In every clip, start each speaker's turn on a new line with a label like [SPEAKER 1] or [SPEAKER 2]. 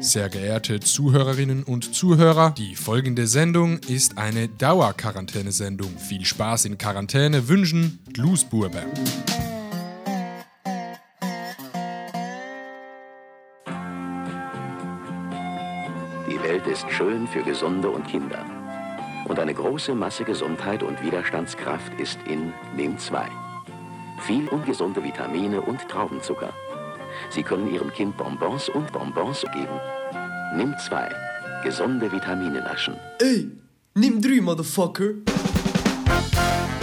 [SPEAKER 1] Sehr geehrte Zuhörerinnen und Zuhörer, die folgende Sendung ist eine Dauerquarantäne-Sendung. Viel Spaß in Quarantäne wünschen Glusburber.
[SPEAKER 2] Die Welt ist schön für Gesunde und Kinder. Und eine große Masse Gesundheit und Widerstandskraft ist in NIM 2. Viel ungesunde Vitamine und Traubenzucker. Sie können Ihrem Kind Bonbons und Bonbons geben. NIM 2. Gesunde Vitamine naschen.
[SPEAKER 3] Ey, nimm drei, Motherfucker.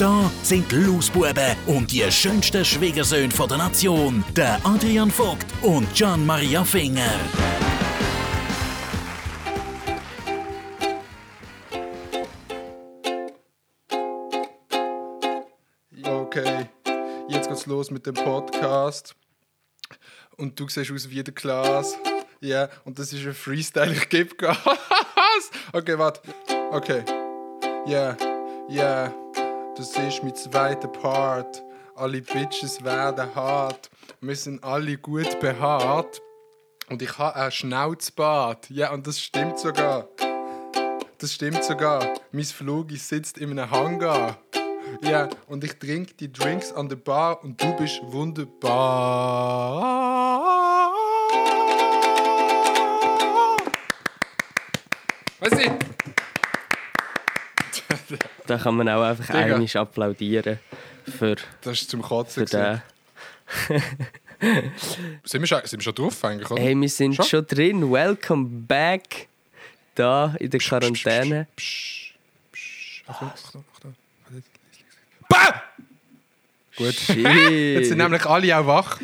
[SPEAKER 4] Da sind die Lausbuben und die schönsten Schwiegersöhne der Nation, der Adrian Vogt und Gian Maria Finger.
[SPEAKER 1] Okay, jetzt geht's los mit dem Podcast. Und du siehst aus wie der Klaas. Ja, yeah. und das ist ein Freestyle, ich gebe Gas. okay, warte. Okay. Ja, yeah. ja. Yeah. Das ist mein zweiter Part. Alle Bitches werden hart. Wir sind alle gut behaart. Und ich habe ein Schnauzbart. Ja, und das stimmt sogar. Das stimmt sogar. Mein Flug sitzt in einem Hangar. Ja, und ich trinke die Drinks an der Bar und du bist wunderbar. Weißt du?
[SPEAKER 5] Da kann man auch einfach
[SPEAKER 1] Digga.
[SPEAKER 5] einisch applaudieren für,
[SPEAKER 1] Das ist zum Kotzen.
[SPEAKER 5] für.
[SPEAKER 1] Sind wir, schon, sind wir schon drauf eigentlich, oder?
[SPEAKER 5] Hey, wir sind
[SPEAKER 1] Schon?
[SPEAKER 5] schon, drin. Welcome back. Da in der Quarantäne.
[SPEAKER 1] Psch, psch. Achtung. Bah! Gut. Jetzt sind nämlich alle auch wach.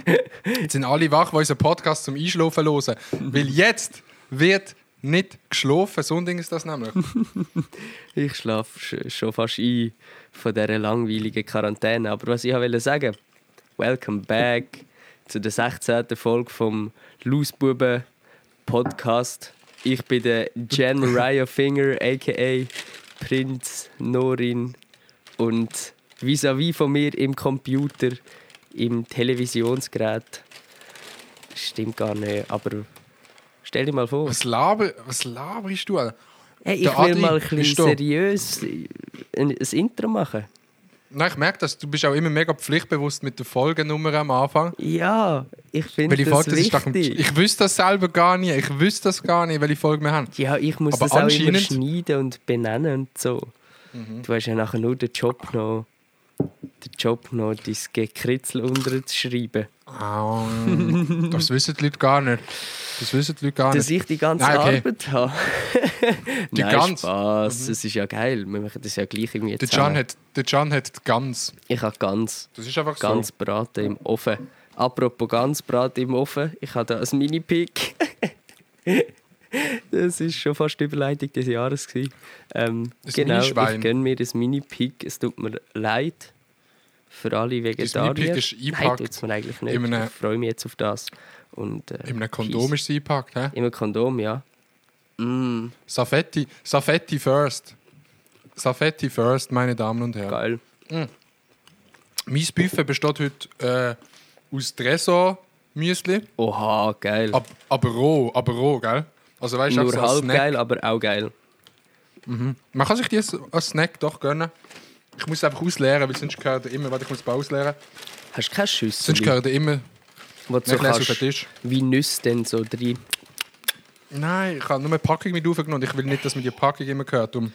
[SPEAKER 1] Jetzt sind alle wach, die unseren Podcast zum Einschlafen hören. Weil jetzt wird nicht geschlafen. So ein Ding ist das nämlich.
[SPEAKER 5] Ich schlafe schon fast ein von dieser langweiligen Quarantäne. Aber was ich wollte sagen, welcome back zu der 16. Folge vom Lausbuben Podcast. Ich bin der Jan Mariah Finger, a.k.a. Prinz Norin. Und vis-à-vis von mir im Computer, im Televisionsgerät. Stimmt gar nicht, aber stell dir mal vor.
[SPEAKER 1] Was, laber, was laberst du?
[SPEAKER 5] Hey, ich will mal ein bisschen seriös ein, ein Intro machen.
[SPEAKER 1] Nein, ich merke das. Du bist auch immer mega pflichtbewusst mit der Folgennummer am Anfang.
[SPEAKER 5] Ja, ich finde das
[SPEAKER 1] Folge das ist
[SPEAKER 5] wichtig.
[SPEAKER 1] Ich wüsste das selber gar nicht. Ich wüsste das gar nicht, welche Folge wir haben.
[SPEAKER 5] ja, ich muss
[SPEAKER 1] Aber
[SPEAKER 5] das auch immer schneiden und benennen und so.
[SPEAKER 1] Mhm.
[SPEAKER 5] Du hast ja nachher nur den Job noch, den Job noch, dein Gekritzel unterzuschreiben.
[SPEAKER 1] Ah, das wissen die Leute gar nicht. Das wissen die Leute gar
[SPEAKER 5] Dass
[SPEAKER 1] nicht.
[SPEAKER 5] ich die ganze
[SPEAKER 1] Nein, okay.
[SPEAKER 5] Arbeit habe.
[SPEAKER 1] Die
[SPEAKER 5] Nein,
[SPEAKER 1] ganze-
[SPEAKER 5] Spaß. Das ist ja geil. Wir machen das ja gleich irgendwie
[SPEAKER 1] Der. Can hat, der Can hat die Gans.
[SPEAKER 5] Ich habe ganz,
[SPEAKER 1] Das ist einfach
[SPEAKER 5] ganz
[SPEAKER 1] so.
[SPEAKER 5] braten im Ofen. Apropos ganz braten im Ofen, ich habe da ein Mini-Pick. das war schon fast die Überleitung des Jahres. Ähm,
[SPEAKER 1] Ein
[SPEAKER 5] genau, ich gönne mir ein Mini-Pick. Es tut mir leid für alle Vegetarier.
[SPEAKER 1] Mini-Pick ist
[SPEAKER 5] Nein, tut's mir eigentlich nicht.
[SPEAKER 1] in einem-
[SPEAKER 5] ich freue mich jetzt auf das. Und, äh,
[SPEAKER 1] In einem Kondom ist sie eingepackt. He?
[SPEAKER 5] In einem Kondom, ja. Mm,
[SPEAKER 1] Safetti, Safetti first. Safetti first, meine Damen und Herren.
[SPEAKER 5] geil.
[SPEAKER 1] Mein Buffet besteht heute äh, aus Tresor-Müsli.
[SPEAKER 5] Oha, geil.
[SPEAKER 1] Ab, aber roh, aber roh, gell? Also weißt
[SPEAKER 5] Nur
[SPEAKER 1] so
[SPEAKER 5] halb
[SPEAKER 1] Snack.
[SPEAKER 5] geil, aber auch geil.
[SPEAKER 1] Man kann sich die als als Snack doch gönnen. Ich muss es einfach ausleeren, weil sonst gehört er immer, warte, ich muss es ausleeren.
[SPEAKER 5] Hast du keine Schüssel?
[SPEAKER 1] Sonst gehört er immer
[SPEAKER 5] wo du so
[SPEAKER 1] auf
[SPEAKER 5] kannst,
[SPEAKER 1] den Tisch.
[SPEAKER 5] wie Nüsse denn so drin.
[SPEAKER 1] Nein, ich habe nur eine Packung mit aufgenommen und ich will nicht, dass mir die Packung immer gehört. Um,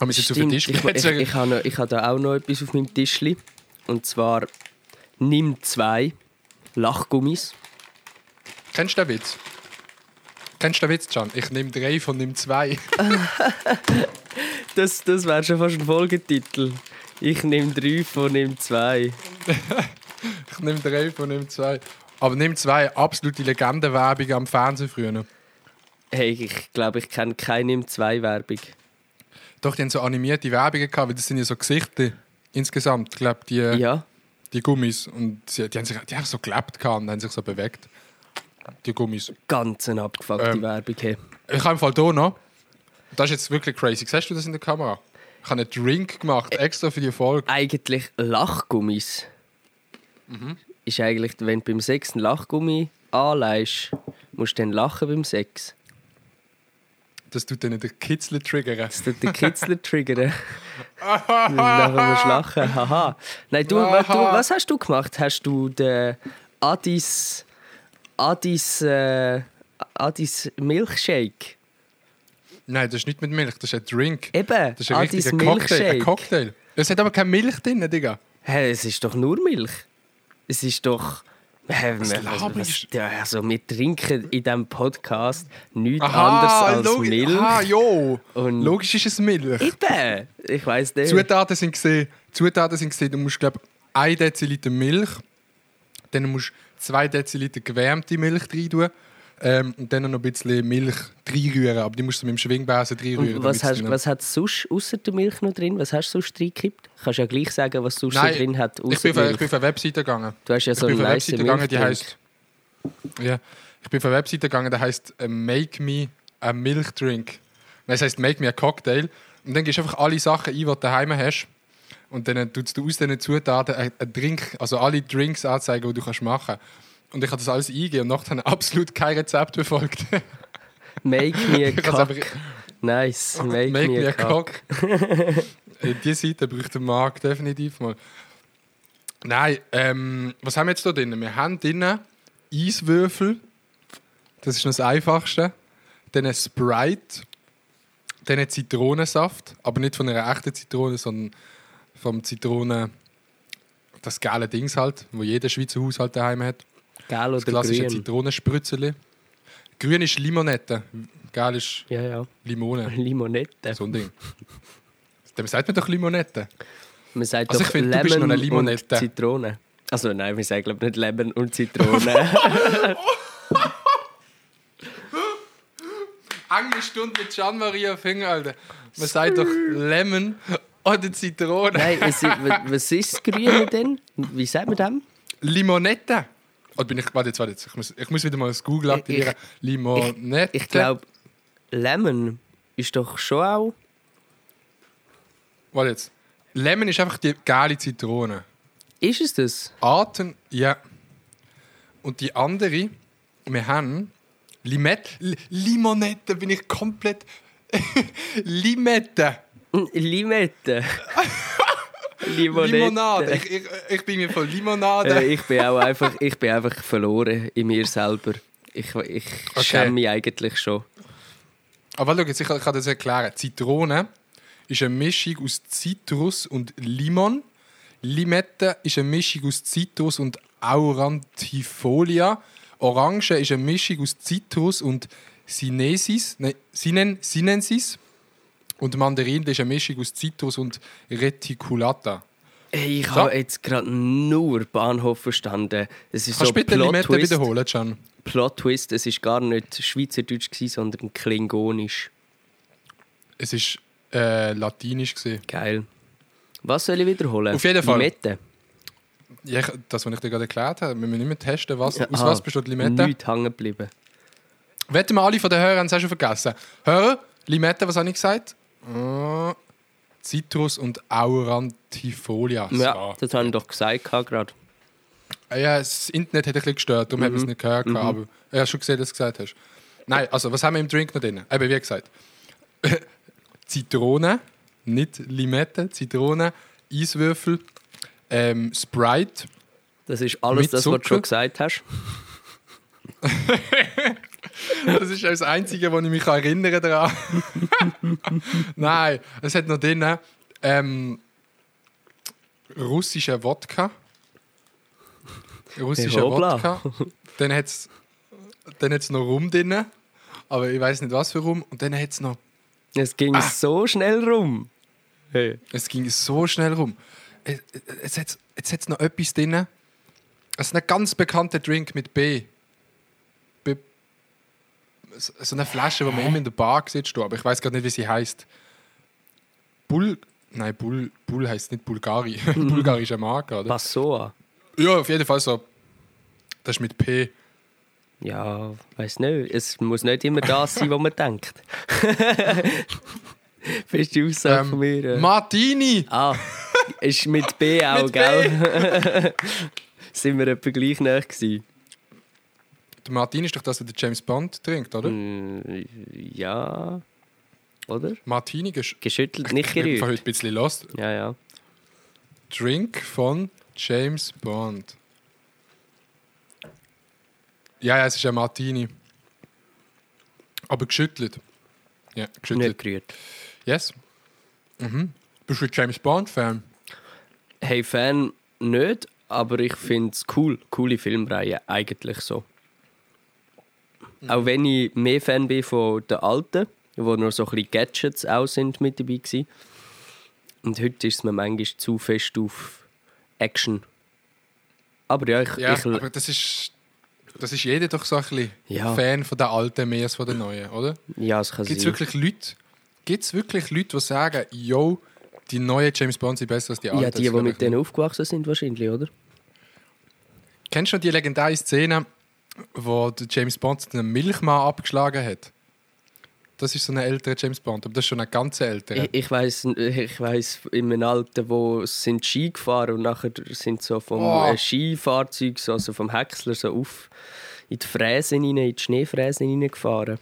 [SPEAKER 1] haben wir jetzt auf den Tisch
[SPEAKER 5] ich, ich, ich, habe noch, ich habe da auch noch etwas auf meinem Tischli. Und zwar nimm zwei Lachgummis.
[SPEAKER 1] Kennst du den Witz? Kennst du den Witz, Can? Ich nehme drei von nimm zwei.
[SPEAKER 5] Das, das wäre schon fast ein Folgetitel. Ich nehme drei von nimm zwei.
[SPEAKER 1] Ich nehme drei von nimm zwei. Aber nimm zwei, absolute Legendenwerbung am Fernsehen früher.
[SPEAKER 5] Hey, ich glaube, ich kenne keine im 2 Werbung.
[SPEAKER 1] Doch, die haben so animierte Werbungen gehabt, weil das sind ja so Gesichter insgesamt, ich glaube, die,
[SPEAKER 5] Ja,
[SPEAKER 1] die Gummis. Und sie, die haben sich die haben so gelebt gehabt und haben sich so bewegt. Die Gummis.
[SPEAKER 5] ganz eine abgefuckte
[SPEAKER 1] Ähm,
[SPEAKER 5] Werbung. Hey.
[SPEAKER 1] Ich habe im Fall hier noch, das ist jetzt wirklich crazy, siehst du das in der Kamera? Ich habe einen Drink gemacht, extra für die Folge.
[SPEAKER 5] Eigentlich Lachgummis.
[SPEAKER 1] Mhm.
[SPEAKER 5] Ist eigentlich, wenn du beim Sex einen Lachgummi anleihst, musst du dann lachen beim Sex.
[SPEAKER 1] Das tut dann den Kitzel triggern.
[SPEAKER 5] Das tut den Kitzler triggern. Nachher musst du lachen. Haha. Nein, du, was, du, was hast du gemacht? Hast du den Adis. Adis. Äh, Adis Milkshake?
[SPEAKER 1] Nein, das ist nicht mit Milch, das ist ein Drink.
[SPEAKER 5] Eben,
[SPEAKER 1] Das ist ein richtiger Cocktail. Ein. Cocktail. Es hat aber keine Milch drin, Digga.
[SPEAKER 5] Hä, es ist doch nur Milch. Es ist doch. Hä, was, was, ja, also wir trinken in diesem Podcast nichts
[SPEAKER 1] Aha,
[SPEAKER 5] anderes als. Milch.
[SPEAKER 1] Aha, jo.
[SPEAKER 5] Und-
[SPEAKER 1] Logisch ist es Milch.
[SPEAKER 5] Eben, ich weiß nicht.
[SPEAKER 1] Zutaten sind gesehen. Zutaten sind gesehen. Du musst glaube 1 Deziliter Milch, dann musst du 2 Deziliter gewärmte Milch rein tun ähm, und dann noch ein bisschen Milch reinrühren. Aber die musst du mit dem Schwingbesen reinrühren.
[SPEAKER 5] Und was, hast, was hat sonst außer der Milch noch drin? Was hast du sonst reingekippt? Kannst ja gleich sagen, was sonst
[SPEAKER 1] Nein,
[SPEAKER 5] drin hat,
[SPEAKER 1] ich bin, auf, ich bin auf eine Webseite gegangen.
[SPEAKER 5] Du hast ja
[SPEAKER 1] Ich
[SPEAKER 5] so
[SPEAKER 1] bin
[SPEAKER 5] eine
[SPEAKER 1] Webseite gegangen, die heißt. Ja, ich bin auf eine Webseite gegangen, die heißt äh, Make Me a Milk Drink. Das heißt Make Me a Cocktail. Und dann gehst du einfach alle Sachen ein, die du daheim hast. Und dann tust du aus diesen Zutaten einen einen Drink, also alle Drinks anzeigen, die du kannst machen kannst. Und ich habe das alles eingegeben und nachher habe ich absolut kein Rezept befolgt.
[SPEAKER 5] Make me a cock. Nice, make,
[SPEAKER 1] Make
[SPEAKER 5] me a cock.
[SPEAKER 1] Äh, Diese Seite braucht der Markt definitiv mal. Nein, ähm, was haben wir jetzt hier drin? Wir haben drin Eiswürfel. Das ist noch das Einfachste. Dann ein Sprite. Dann ein Zitronensaft. Aber nicht von einer echten Zitrone, sondern vom Zitronen. Das geile Dings halt, wo jeder Schweizer Haushalt daheim hat.
[SPEAKER 5] Gel
[SPEAKER 1] Das
[SPEAKER 5] oder
[SPEAKER 1] klassische
[SPEAKER 5] grün?
[SPEAKER 1] Grün ist Limonette. Geil ist
[SPEAKER 5] Ja, ja.
[SPEAKER 1] Limone.
[SPEAKER 5] Limonette.
[SPEAKER 1] So ein Ding. Dem sagt man doch Limonette.
[SPEAKER 5] Man sagt
[SPEAKER 1] Also
[SPEAKER 5] doch
[SPEAKER 1] ich finde, du bist noch
[SPEAKER 5] Lemon
[SPEAKER 1] eine Limonette.
[SPEAKER 5] und Zitrone. Also nein, wir sagen glaube nicht Lemon und Zitrone.
[SPEAKER 1] Englischstunde mit Gian-Maria Finger, Alter. Man sagt doch Lemon oder Zitrone.
[SPEAKER 5] nein, es, ist- was ist das Grüne denn? Wie sagt man dem?
[SPEAKER 1] Limonette. Oder bin ich, warte jetzt, warte jetzt. Ich muss, ich muss wieder mal das Google
[SPEAKER 5] Ich-
[SPEAKER 1] aktivieren. Limonette.
[SPEAKER 5] Ich glaube, Lemon ist doch schon auch.
[SPEAKER 1] Warte jetzt. Lemon ist einfach die geile Zitrone.
[SPEAKER 5] Ist es das?
[SPEAKER 1] Arten, ja. Und die andere, wir haben Limette. L Limonette bin ich komplett. Limette.
[SPEAKER 5] Limette. Limonette.
[SPEAKER 1] Limonade. Ich, ich, ich bin mir von Limonade.
[SPEAKER 5] Äh, ich, bin auch einfach, ich bin einfach verloren in mir selber. Ich, ich schäme mich eigentlich schon.
[SPEAKER 1] Aber schau jetzt, ich, ich kann das erklären. Zitrone ist eine Mischung aus Zitrus und Limon. Limette ist eine Mischung aus Zitrus und Aurantifolia. Orange ist eine Mischung aus Zitrus und Sinensis, nein, Sinen, Sinensis. Und Mandarin ist eine Mischung aus Zitrus und Reticulata.
[SPEAKER 5] Hey, ich
[SPEAKER 1] So.
[SPEAKER 5] habe jetzt gerade nur Bahnhof verstanden. Es ist
[SPEAKER 1] Kannst
[SPEAKER 5] so
[SPEAKER 1] du bitte
[SPEAKER 5] Plot
[SPEAKER 1] Limette
[SPEAKER 5] Twist.
[SPEAKER 1] wiederholen, Can?
[SPEAKER 5] Plot Twist, es ist gar nicht Schweizerdeutsch, gewesen, sondern Klingonisch.
[SPEAKER 1] Es ist äh, latinisch gesehen.
[SPEAKER 5] Geil. Was soll ich wiederholen?
[SPEAKER 1] Auf jeden Fall.
[SPEAKER 5] Limette.
[SPEAKER 1] Ja, das, was ich dir gerade erklärt habe, wir müssen nicht mehr testen, was, aus
[SPEAKER 5] Ah,
[SPEAKER 1] was besteht Limette.
[SPEAKER 5] Nicht hängen geblieben.
[SPEAKER 1] Wetten wir alle von den Hörern es auch schon vergessen. Hörer, Limette, was habe ich gesagt? Zitrus und Aurantifolia.
[SPEAKER 5] Ja, das habe ich doch gesagt gerade.
[SPEAKER 1] Ah Ja, das Internet hat ein bisschen gestört, darum haben wir es nicht gehört. gehabt, Aber ich habe schon gesehen, dass du es gesagt hast. Nein, also was haben wir im Drink noch drin? Eben, wie gesagt. Zitrone, nicht Limette, Zitrone, Eiswürfel, ähm, Sprite.
[SPEAKER 5] Das ist alles das, was du schon gesagt hast.
[SPEAKER 1] Das ist das Einzige, wo ich mich erinnern daran. Nein, es hat noch drin ähm, russischer Wodka. Russischer. Wodka. Dann hat es dann hat's noch Rum drin. Aber ich weiß nicht, was für Rum. Und dann hat es noch.
[SPEAKER 5] Es
[SPEAKER 1] Ah.
[SPEAKER 5] ging so schnell rum. Hey.
[SPEAKER 1] Es ging so schnell rum. Es, es, hat, jetzt hat noch etwas drin. Es ist ein ganz bekannter Drink mit B. B so eine Flasche, die man immer in der Bar sieht, stehen, aber ich weiß gerade nicht, wie sie heißt. Bull. Nein, Bull, Bull heißt nicht Bulgari. Bulgarische Marke, oder?
[SPEAKER 5] Passoa.
[SPEAKER 1] Ja, auf jeden Fall so. Das ist mit P.
[SPEAKER 5] Ja, weiß nicht. Es muss nicht immer das sein, was man denkt. Beste Aussage von mir. äh.
[SPEAKER 1] Martini!
[SPEAKER 5] Ah, ist mit B auch,
[SPEAKER 1] Mit B.
[SPEAKER 5] gell? Sind wir etwa gleich nah gewesen?
[SPEAKER 1] Der Martini ist doch das, der James Bond trinkt, oder?
[SPEAKER 5] Mm, Ja. Oder?
[SPEAKER 1] Martini gesch
[SPEAKER 5] Geschüttelt, nicht
[SPEAKER 1] Ich bin
[SPEAKER 5] gerührt.
[SPEAKER 1] heute ein bisschen lost.
[SPEAKER 5] Ja, ja.
[SPEAKER 1] Drink von James Bond. Ja, ja, es ist ein Martini. Aber geschüttelt. Ja, geschüttelt.
[SPEAKER 5] Nicht gerührt.
[SPEAKER 1] Yes. Mhm. Bist du ein James Bond-Fan?
[SPEAKER 5] Hey, Fan nicht, aber ich finde es cool. Coole Filmreihe, eigentlich so. Auch wenn ich mehr Fan bin von den alten, wo noch so ein bisschen Gadgets auch sind mit dabei waren. Und heute ist es mir manchmal zu fest auf Action. Aber ja, ich,
[SPEAKER 1] Ja,
[SPEAKER 5] ich
[SPEAKER 1] aber das ist, das ist jeder doch so ein bisschen
[SPEAKER 5] Ja.
[SPEAKER 1] Fan von der alten mehr als von der neuen, oder?
[SPEAKER 5] ja, es kann
[SPEAKER 1] Gibt es
[SPEAKER 5] sein.
[SPEAKER 1] wirklich Leute, gibt's wirklich Leute, die sagen, yo, die neuen James Bond sind besser als die alten?
[SPEAKER 5] Ja,
[SPEAKER 1] Das
[SPEAKER 5] die, die
[SPEAKER 1] ich
[SPEAKER 5] mit denen aufgewachsen sind wahrscheinlich, oder?
[SPEAKER 1] Kennst du noch die legendäre Szene, wo James Bond einen Milchmann abgeschlagen hat? Das ist so ein älterer James Bond, aber das ist schon ein ganz älterer.
[SPEAKER 5] Ich, ich weiß, ich weiß in einem Alter, wo sind Ski gefahren und nachher sind so vom
[SPEAKER 1] Oh.
[SPEAKER 5] äh, Skifahrzeug, so, also vom Häcksler so auf in die Fräse rein, in die Schneefräse reingefahren.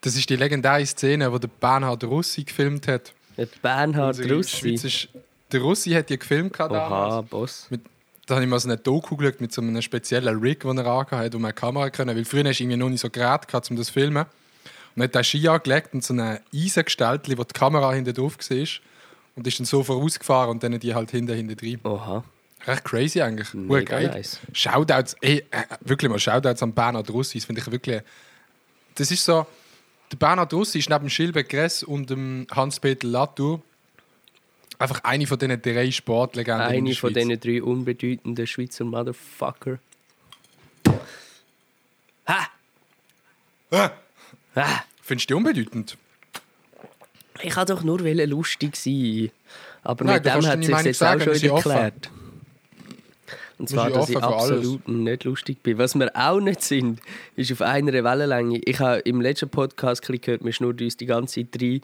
[SPEAKER 1] Das ist die legendäre Szene, wo der Bernhard Russi gefilmt hat.
[SPEAKER 5] Der Bernhard Russi.
[SPEAKER 1] Der Russi hat die gefilmt gehabt
[SPEAKER 5] Oha,
[SPEAKER 1] damals.
[SPEAKER 5] Boss.
[SPEAKER 1] Mit, da habe ich mal so eine Doku geschaut mit so einem speziellen Rig, den er hat, um eine Kamera zu können. Weil früher hast du irgendwie noch nicht so Gerät gehabt, um das zu filmen. Und hat den Ski angelegt und so ein Eisen gestellt, wo die Kamera hinten drauf war. Und ist dann so vorausgefahren und dann die halt hinten hinten drin.
[SPEAKER 5] Oha.
[SPEAKER 1] Recht crazy eigentlich. Mega
[SPEAKER 5] Mega
[SPEAKER 1] geil.
[SPEAKER 5] nice.
[SPEAKER 1] Shoutouts, ey, äh, wirklich mal Shoutouts an Bernhard Russi. Das finde ich wirklich. Das ist so. Der Bernhard Russi ist neben Schilbe Gress und dem Hans-Peter Latour einfach eine von diesen drei Sportlegenden.
[SPEAKER 5] Eine von diesen drei unbedeutenden Schweizer Motherfucker. Ha!
[SPEAKER 1] Ah,
[SPEAKER 5] Ha!
[SPEAKER 1] Findest du die unbedeutend?
[SPEAKER 5] Ich wollte doch nur lustig sein. Aber
[SPEAKER 1] Nein,
[SPEAKER 5] mit dem hat sich jetzt auch
[SPEAKER 1] sagen,
[SPEAKER 5] schon
[SPEAKER 1] wir sind
[SPEAKER 5] wieder geklärt. Und zwar, dass ich
[SPEAKER 1] für alles.
[SPEAKER 5] absolut nicht lustig bin. Was wir auch nicht sind, ist auf einer Wellenlänge. Ich habe im letzten Podcast gehört, wir schnurren uns die ganze Zeit rein.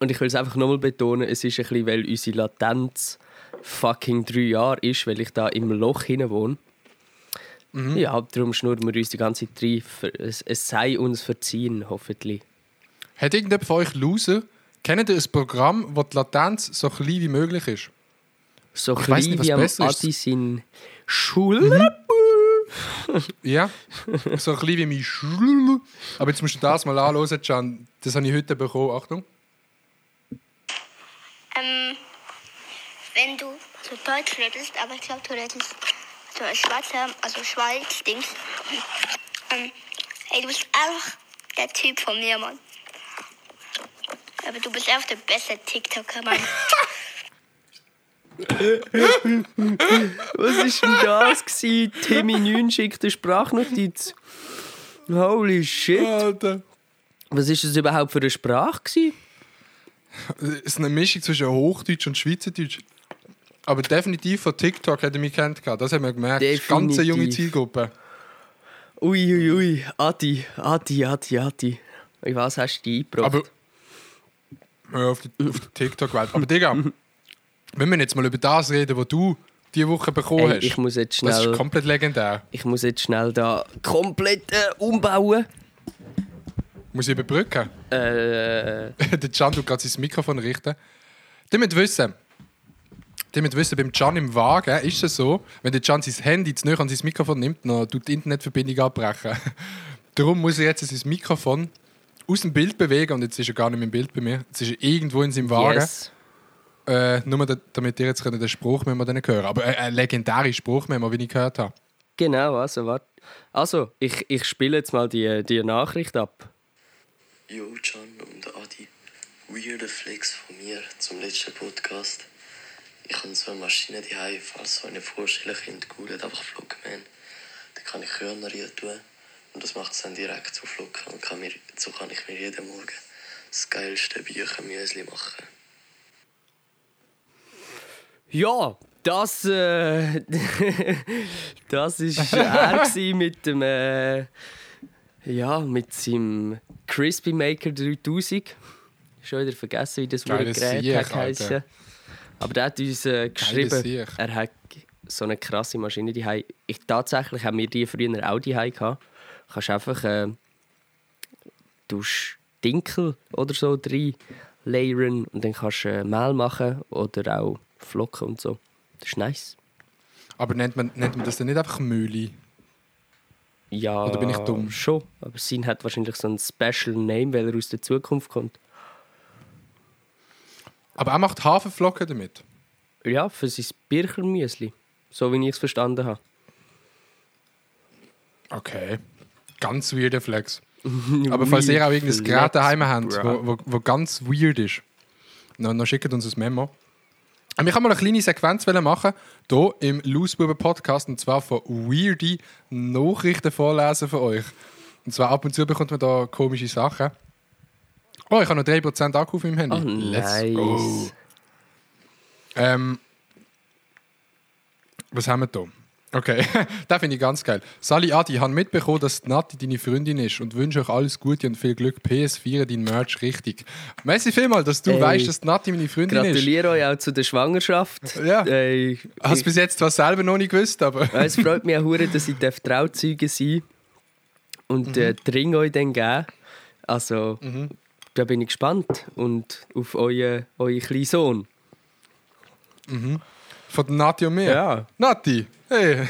[SPEAKER 5] Und ich will es einfach nochmal betonen, es ist ein bisschen, weil unsere Latenz fucking drei Jahre ist, weil ich da im Loch hinein wohne.
[SPEAKER 1] Mhm.
[SPEAKER 5] Ja, darum schnurren wir uns die ganze Zeit rein. Es, es sei uns verziehen, hoffentlich.
[SPEAKER 1] Hat irgendjemand von euch Loser? Kennt ihr ein Programm, wo die Latenz so klein wie möglich ist?
[SPEAKER 5] So
[SPEAKER 1] Ich
[SPEAKER 5] klein
[SPEAKER 1] nicht, was
[SPEAKER 5] wie am. Adi sein Schule.
[SPEAKER 1] Ja, so klein wie mein Schl. Aber jetzt musst du das mal anhören, Can. Das habe ich heute bekommen. Achtung.
[SPEAKER 6] Ähm, wenn du so Deutsch redest, aber ich glaube, du redest so ein Schweizer, also Schweiz-Dings. Ähm, ey, du bist einfach der Typ von mir, Mann. Aber du bist einfach der beste TikToker, Mann.
[SPEAKER 5] Was ist denn das? gewesen? Timmy 9 schickt eine Sprachnotiz. Holy shit.
[SPEAKER 1] Alter.
[SPEAKER 5] Was ist das überhaupt für eine Sprache? gewesen?
[SPEAKER 1] Es ist eine Mischung zwischen Hochdeutsch und Schweizerdeutsch. Aber definitiv von TikTok hat er mich kennt. Das haben wir gemerkt. Das eine ganz
[SPEAKER 5] Definitiv.
[SPEAKER 1] junge Zielgruppe.
[SPEAKER 5] Uiuiui, ui, ui. Adi, Adi, Adi, Adi. In was hast du dich eingebracht?
[SPEAKER 1] Aber ja, auf die, auf die TikTok-Welt. Aber Digga, wenn wir jetzt mal über das reden, was du diese Woche bekommen
[SPEAKER 5] Ey,
[SPEAKER 1] hast.
[SPEAKER 5] ich muss jetzt
[SPEAKER 1] das
[SPEAKER 5] schnell,
[SPEAKER 1] ist komplett legendär.
[SPEAKER 5] ich muss jetzt schnell da komplett äh, umbauen.
[SPEAKER 1] Muss ich überbrücken?
[SPEAKER 5] Äh,
[SPEAKER 1] der Can tut gerade sein Mikrofon richten. Damit wissen, damit wissen, beim Can im Wagen ist es so, wenn der Can sein Handy zu an sein Mikrofon nimmt, dann tut die Internetverbindung abbrechen. Darum muss er jetzt sein Mikrofon aus dem Bild bewegen und jetzt ist er gar nicht mehr im Bild bei mir. Jetzt ist er irgendwo in seinem Wagen.
[SPEAKER 5] yes.
[SPEAKER 1] Äh, nur da- damit ihr jetzt könnt den Spruch hören können. Aber äh, ein legendärer Spruch, wie ich gehört habe.
[SPEAKER 5] Genau, also warte. Also, ich, ich spiele jetzt mal die, die Nachricht ab.
[SPEAKER 7] Yo, Can und Adi. Weirder Flex von mir zum letzten Podcast. Ich habe so eine Maschine daheim, falls so eine vorstellen könnt, googelt einfach Vlogman. Da kann ich Körner rein tun. Und das macht es dann direkt zu Flucken. Und kann mir, so kann ich mir jeden Morgen das geilste Büchermüsli machen.
[SPEAKER 5] Ja, das, äh, das ist er mit dem, äh, ja, mit seinem Crispy Maker 3000. Schon wieder vergessen, wie das Gerät.
[SPEAKER 1] Alter.
[SPEAKER 5] Aber der hat uns äh, geschrieben, er hat so eine krasse Maschine die Ich tatsächlich haben wir die früher auch die gehabt. Du kannst einfach äh, du Dinkel oder so rein layern und dann kannst du äh, Mehl machen oder auch Flocken und so. Das ist nice.
[SPEAKER 1] Aber nennt man, nennt man das dann nicht einfach Mühle?
[SPEAKER 5] Ja,
[SPEAKER 1] Oder bin ich dumm?
[SPEAKER 5] Schon. Aber Sin hat wahrscheinlich so einen Special Name, weil er aus der Zukunft kommt.
[SPEAKER 1] Aber er macht Haferflocken damit.
[SPEAKER 5] Ja, für sein Birchermüsli. So wie ich es verstanden habe.
[SPEAKER 1] Okay. Ganz weirder Flex. Aber falls ihr auch irgendein Gerät daheim habt, wo, wo, wo ganz weird ist, dann, dann schickt uns ein Memo. Und ich kann mal eine kleine Sequenz machen, hier im Lausbuben Podcast, und zwar von weirde Nachrichten vorlesen von euch. Und zwar ab und zu bekommt man da komische Sachen. Oh, ich habe noch 3% Akku auf meinem Handy.
[SPEAKER 5] Oh, nice.
[SPEAKER 1] go. Ähm, was haben wir da? Okay, das finde ich ganz geil. Sally Adi, ich habe mitbekommen, dass Nati deine Freundin ist und wünsche euch alles Gute und viel Glück. PS4, dein Merch richtig. Merci vielmals, dass du
[SPEAKER 5] Ey,
[SPEAKER 1] weißt, dass Nati meine Freundin ist.
[SPEAKER 5] Gratuliere euch auch zu der Schwangerschaft.
[SPEAKER 1] Ja.
[SPEAKER 5] Ey,
[SPEAKER 1] Hast bis jetzt zwar selber noch nicht gewusst, aber.
[SPEAKER 5] Es freut mich auch, dass ich Trauzeuge sein und äh, den Ring euch dann geben. Also, da bin ich gespannt. Und auf euren, euren kleinen Sohn.
[SPEAKER 1] Von der Nati und mir.
[SPEAKER 5] Ja.
[SPEAKER 1] Nati, hey.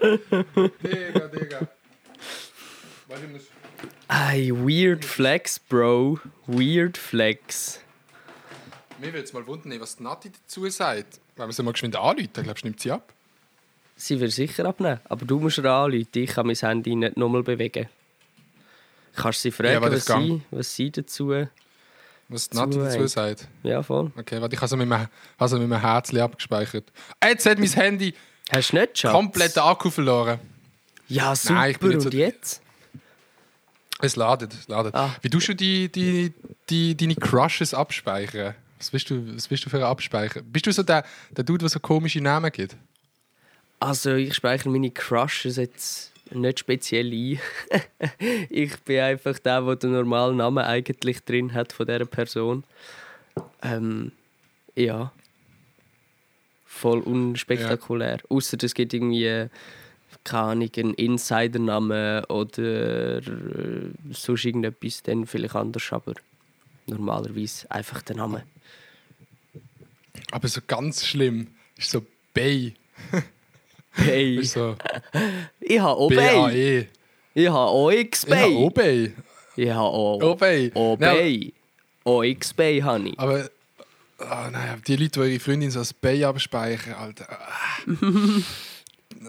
[SPEAKER 1] Digga, Digga. Ich.
[SPEAKER 5] Ey, weird flex, Bro. Weird flex.
[SPEAKER 1] Mir würde es mal wundern, was die Nati dazu sagt. Wenn wir sie mal geschwind anrufen, glaubst du, nimmt sie ab?
[SPEAKER 5] Sie wird sicher abnehmen. Aber du musst ihr anrufen. Ich kann mein Handy nicht nochmal bewegen. Kannst sie fragen,
[SPEAKER 1] Ja,
[SPEAKER 5] was, sie, was sie dazu...
[SPEAKER 1] Was die Nati
[SPEAKER 5] Zu
[SPEAKER 1] dazu sagt.
[SPEAKER 5] Ja, voll.
[SPEAKER 1] Okay, warte, ich habe sie mit meinem, Herzchen abgespeichert. Jetzt hat mein Handy
[SPEAKER 5] Hast du nicht, Schatz?
[SPEAKER 1] komplett den Akku verloren.
[SPEAKER 5] Ja, super.
[SPEAKER 1] Nein, ich bin nicht
[SPEAKER 5] und
[SPEAKER 1] so-
[SPEAKER 5] jetzt?
[SPEAKER 1] Es ladet, es ladet.
[SPEAKER 5] Ah.
[SPEAKER 1] Wie tust du die, die, die, deine Crushes abspeichern? Was bist du, was bist du für ein Abspeicher? Bist du so der, der Dude, der so komische Namen gibt?
[SPEAKER 5] Also, ich speichere meine Crushes jetzt nicht speziell ein. ich bin einfach der, der den normalen Namen eigentlich drin hat von dieser Person. Ähm, ja. Voll unspektakulär. Außer es gibt irgendwie, äh, keine Ahnung, einen Insider-Namen oder äh, sonst irgendetwas, dann vielleicht anders, aber normalerweise einfach der Name.
[SPEAKER 1] Aber so ganz schlimm ist so Bay.
[SPEAKER 5] Bay.
[SPEAKER 1] So
[SPEAKER 5] Ich habe Bay.
[SPEAKER 1] B-A-E.
[SPEAKER 5] Ich habe auch X-Bay.
[SPEAKER 1] Ja, Obey.
[SPEAKER 5] Ich habe
[SPEAKER 1] Obey.
[SPEAKER 5] Obey. OX-Bay habe ich.
[SPEAKER 1] Aber ah, nein, die Leute, die ihre Freundin so als Bay abspeichern, Alter.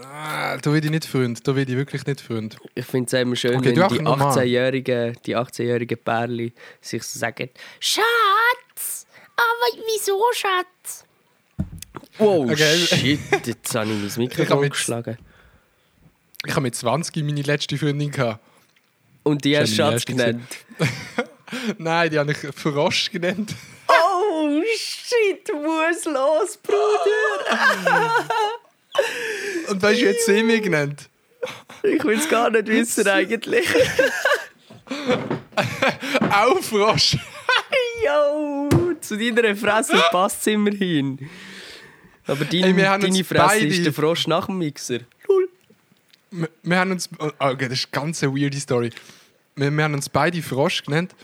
[SPEAKER 1] Ah. da will ich nicht Freund. Da will ich wirklich nicht Freund.
[SPEAKER 5] Ich finde es immer schön,
[SPEAKER 1] Okay,
[SPEAKER 5] wenn die
[SPEAKER 1] normal.
[SPEAKER 5] 18-jährigen die 18-jährigen Pärchen sich so sagen «Schatz! Aber wieso, Schatz?» Wow,
[SPEAKER 1] Okay.
[SPEAKER 5] shit, jetzt habe ich mein
[SPEAKER 1] Ich
[SPEAKER 5] Mikrofon
[SPEAKER 1] jetzt-
[SPEAKER 5] geschlagen.
[SPEAKER 1] Ich habe mit 20 meine letzte Freundin gehabt.
[SPEAKER 5] Und die hast Schatz genannt.
[SPEAKER 1] Nein, die habe ich Frosch genannt.
[SPEAKER 5] Oh, shit, muss los, Bruder!
[SPEAKER 1] Und weißt du, jetzt sie mich genannt?
[SPEAKER 5] Ich will es gar nicht wissen eigentlich.
[SPEAKER 1] Auch Frosch.
[SPEAKER 5] Yo, zu deiner Fresse passt es immerhin. Aber dein,
[SPEAKER 1] Ey, wir
[SPEAKER 5] deine Fresse
[SPEAKER 1] beide-
[SPEAKER 5] ist der Frosch nach dem Mixer. Lul.
[SPEAKER 1] Wir, wir haben uns. Oh, okay, das ist eine ganz weirde Story. Wir, wir haben uns beide Frosch genannt.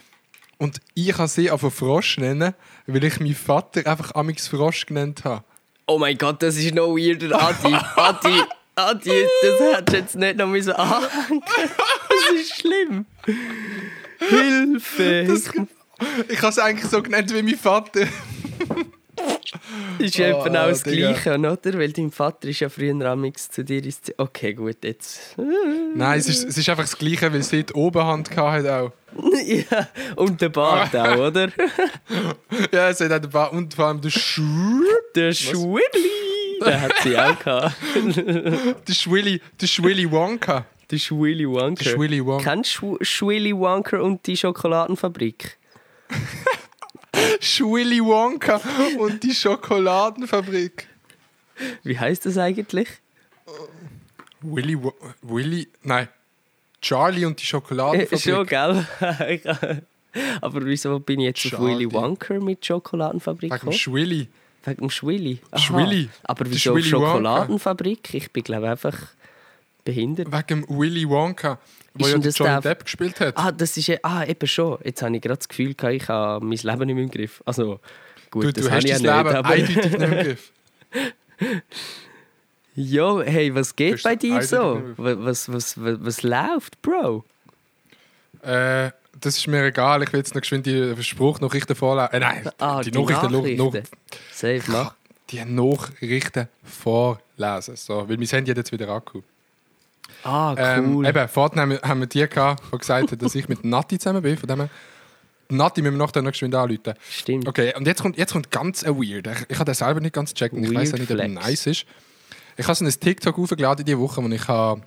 [SPEAKER 1] Und ich kann sie einfach Frosch nennen, weil ich meinen Vater einfach Amix Frosch genannt habe.
[SPEAKER 5] Oh mein Gott, das ist noch weirder, Adi. Adi, Adi, das hättest du jetzt nicht noch müssen anhängen. Das ist schlimm. Hilfe!
[SPEAKER 1] Das, ich habe es eigentlich so genannt wie mein Vater.
[SPEAKER 5] Ist ja
[SPEAKER 1] Oh,
[SPEAKER 5] eben auch das
[SPEAKER 1] Digga.
[SPEAKER 5] Gleiche, oder? Weil dein Vater ist ja früher amix zu dir Zimmer. Okay, gut, jetzt.
[SPEAKER 1] Nein, es ist, es ist einfach das Gleiche, weil sie die Oberhand hatte auch.
[SPEAKER 5] ja, und der Bart auch, oder?
[SPEAKER 1] Ja, sie hat auch den Bart und vor allem den Schuh.
[SPEAKER 5] Der Schwilli! Der hat sie auch gehabt.
[SPEAKER 1] Der Schwilly, der Schwilly Wonka.
[SPEAKER 5] Das ist Willy Wonka.
[SPEAKER 1] Das ist Willy Wonka.
[SPEAKER 5] Kennst du Sch- Willy Wonka und die Schokoladenfabrik?
[SPEAKER 1] Willy Wonka und die Schokoladenfabrik.
[SPEAKER 5] Wie heißt das eigentlich?
[SPEAKER 1] Willy, Willy, nein. Charlie und die
[SPEAKER 5] Äh,
[SPEAKER 1] Schokoladenfabrik.
[SPEAKER 5] schon, gell? Aber wieso bin ich jetzt auf
[SPEAKER 1] Schade.
[SPEAKER 5] Willy Wonka mit Schokoladenfabrik
[SPEAKER 1] Wegen dem? Schwilli.
[SPEAKER 5] Wegen dem Schwilli. Aha.
[SPEAKER 1] Schwilli.
[SPEAKER 5] Aber wieso. Schokoladenfabrik? Ich bin, glaube einfach behindert.
[SPEAKER 1] Wegen dem Willy Wonka, wo ja Johnny
[SPEAKER 5] der-
[SPEAKER 1] Depp gespielt hat.
[SPEAKER 5] Ah, das ist ja, ah, eben schon. Jetzt habe ich gerade das Gefühl, ich habe mein Leben nicht mehr im Griff. Also, gut,
[SPEAKER 1] du
[SPEAKER 5] das
[SPEAKER 1] du
[SPEAKER 5] habe
[SPEAKER 1] hast
[SPEAKER 5] ich ja
[SPEAKER 1] Leben
[SPEAKER 5] aber...
[SPEAKER 1] eindeutig nicht im Griff.
[SPEAKER 5] Ja, hey, was geht bei dir so? Was, was, was, was, läuft, Bro?
[SPEAKER 1] Äh, das ist mir egal, ich will jetzt noch geschwind die Spruchnachrichten vorlesen. Äh, nein,
[SPEAKER 5] Ah,
[SPEAKER 1] die,
[SPEAKER 5] die
[SPEAKER 1] Nachrichten, noch-
[SPEAKER 5] Nachrichten. Safe,
[SPEAKER 1] noch,
[SPEAKER 5] mach.
[SPEAKER 1] die Nachrichten vorlesen. So, weil mein Handy hat jetzt wieder Akku.
[SPEAKER 5] Ah,
[SPEAKER 1] Ähm,
[SPEAKER 5] cool.
[SPEAKER 1] eben, vorhin haben wir, haben wir die gehabt, die gesagt haben, dass ich mit Nati zusammen bin. Von dem her, Nati müssen wir noch, noch geschwind anrufen.
[SPEAKER 5] Stimmt.
[SPEAKER 1] Okay, und jetzt kommt, jetzt kommt ganz ein Weird. Ich, ich habe das selber nicht ganz gecheckt und ich weiß auch nicht, ob er nice ist. Ich habe so ein TikTok aufgeladen diese Woche, wo ich habe,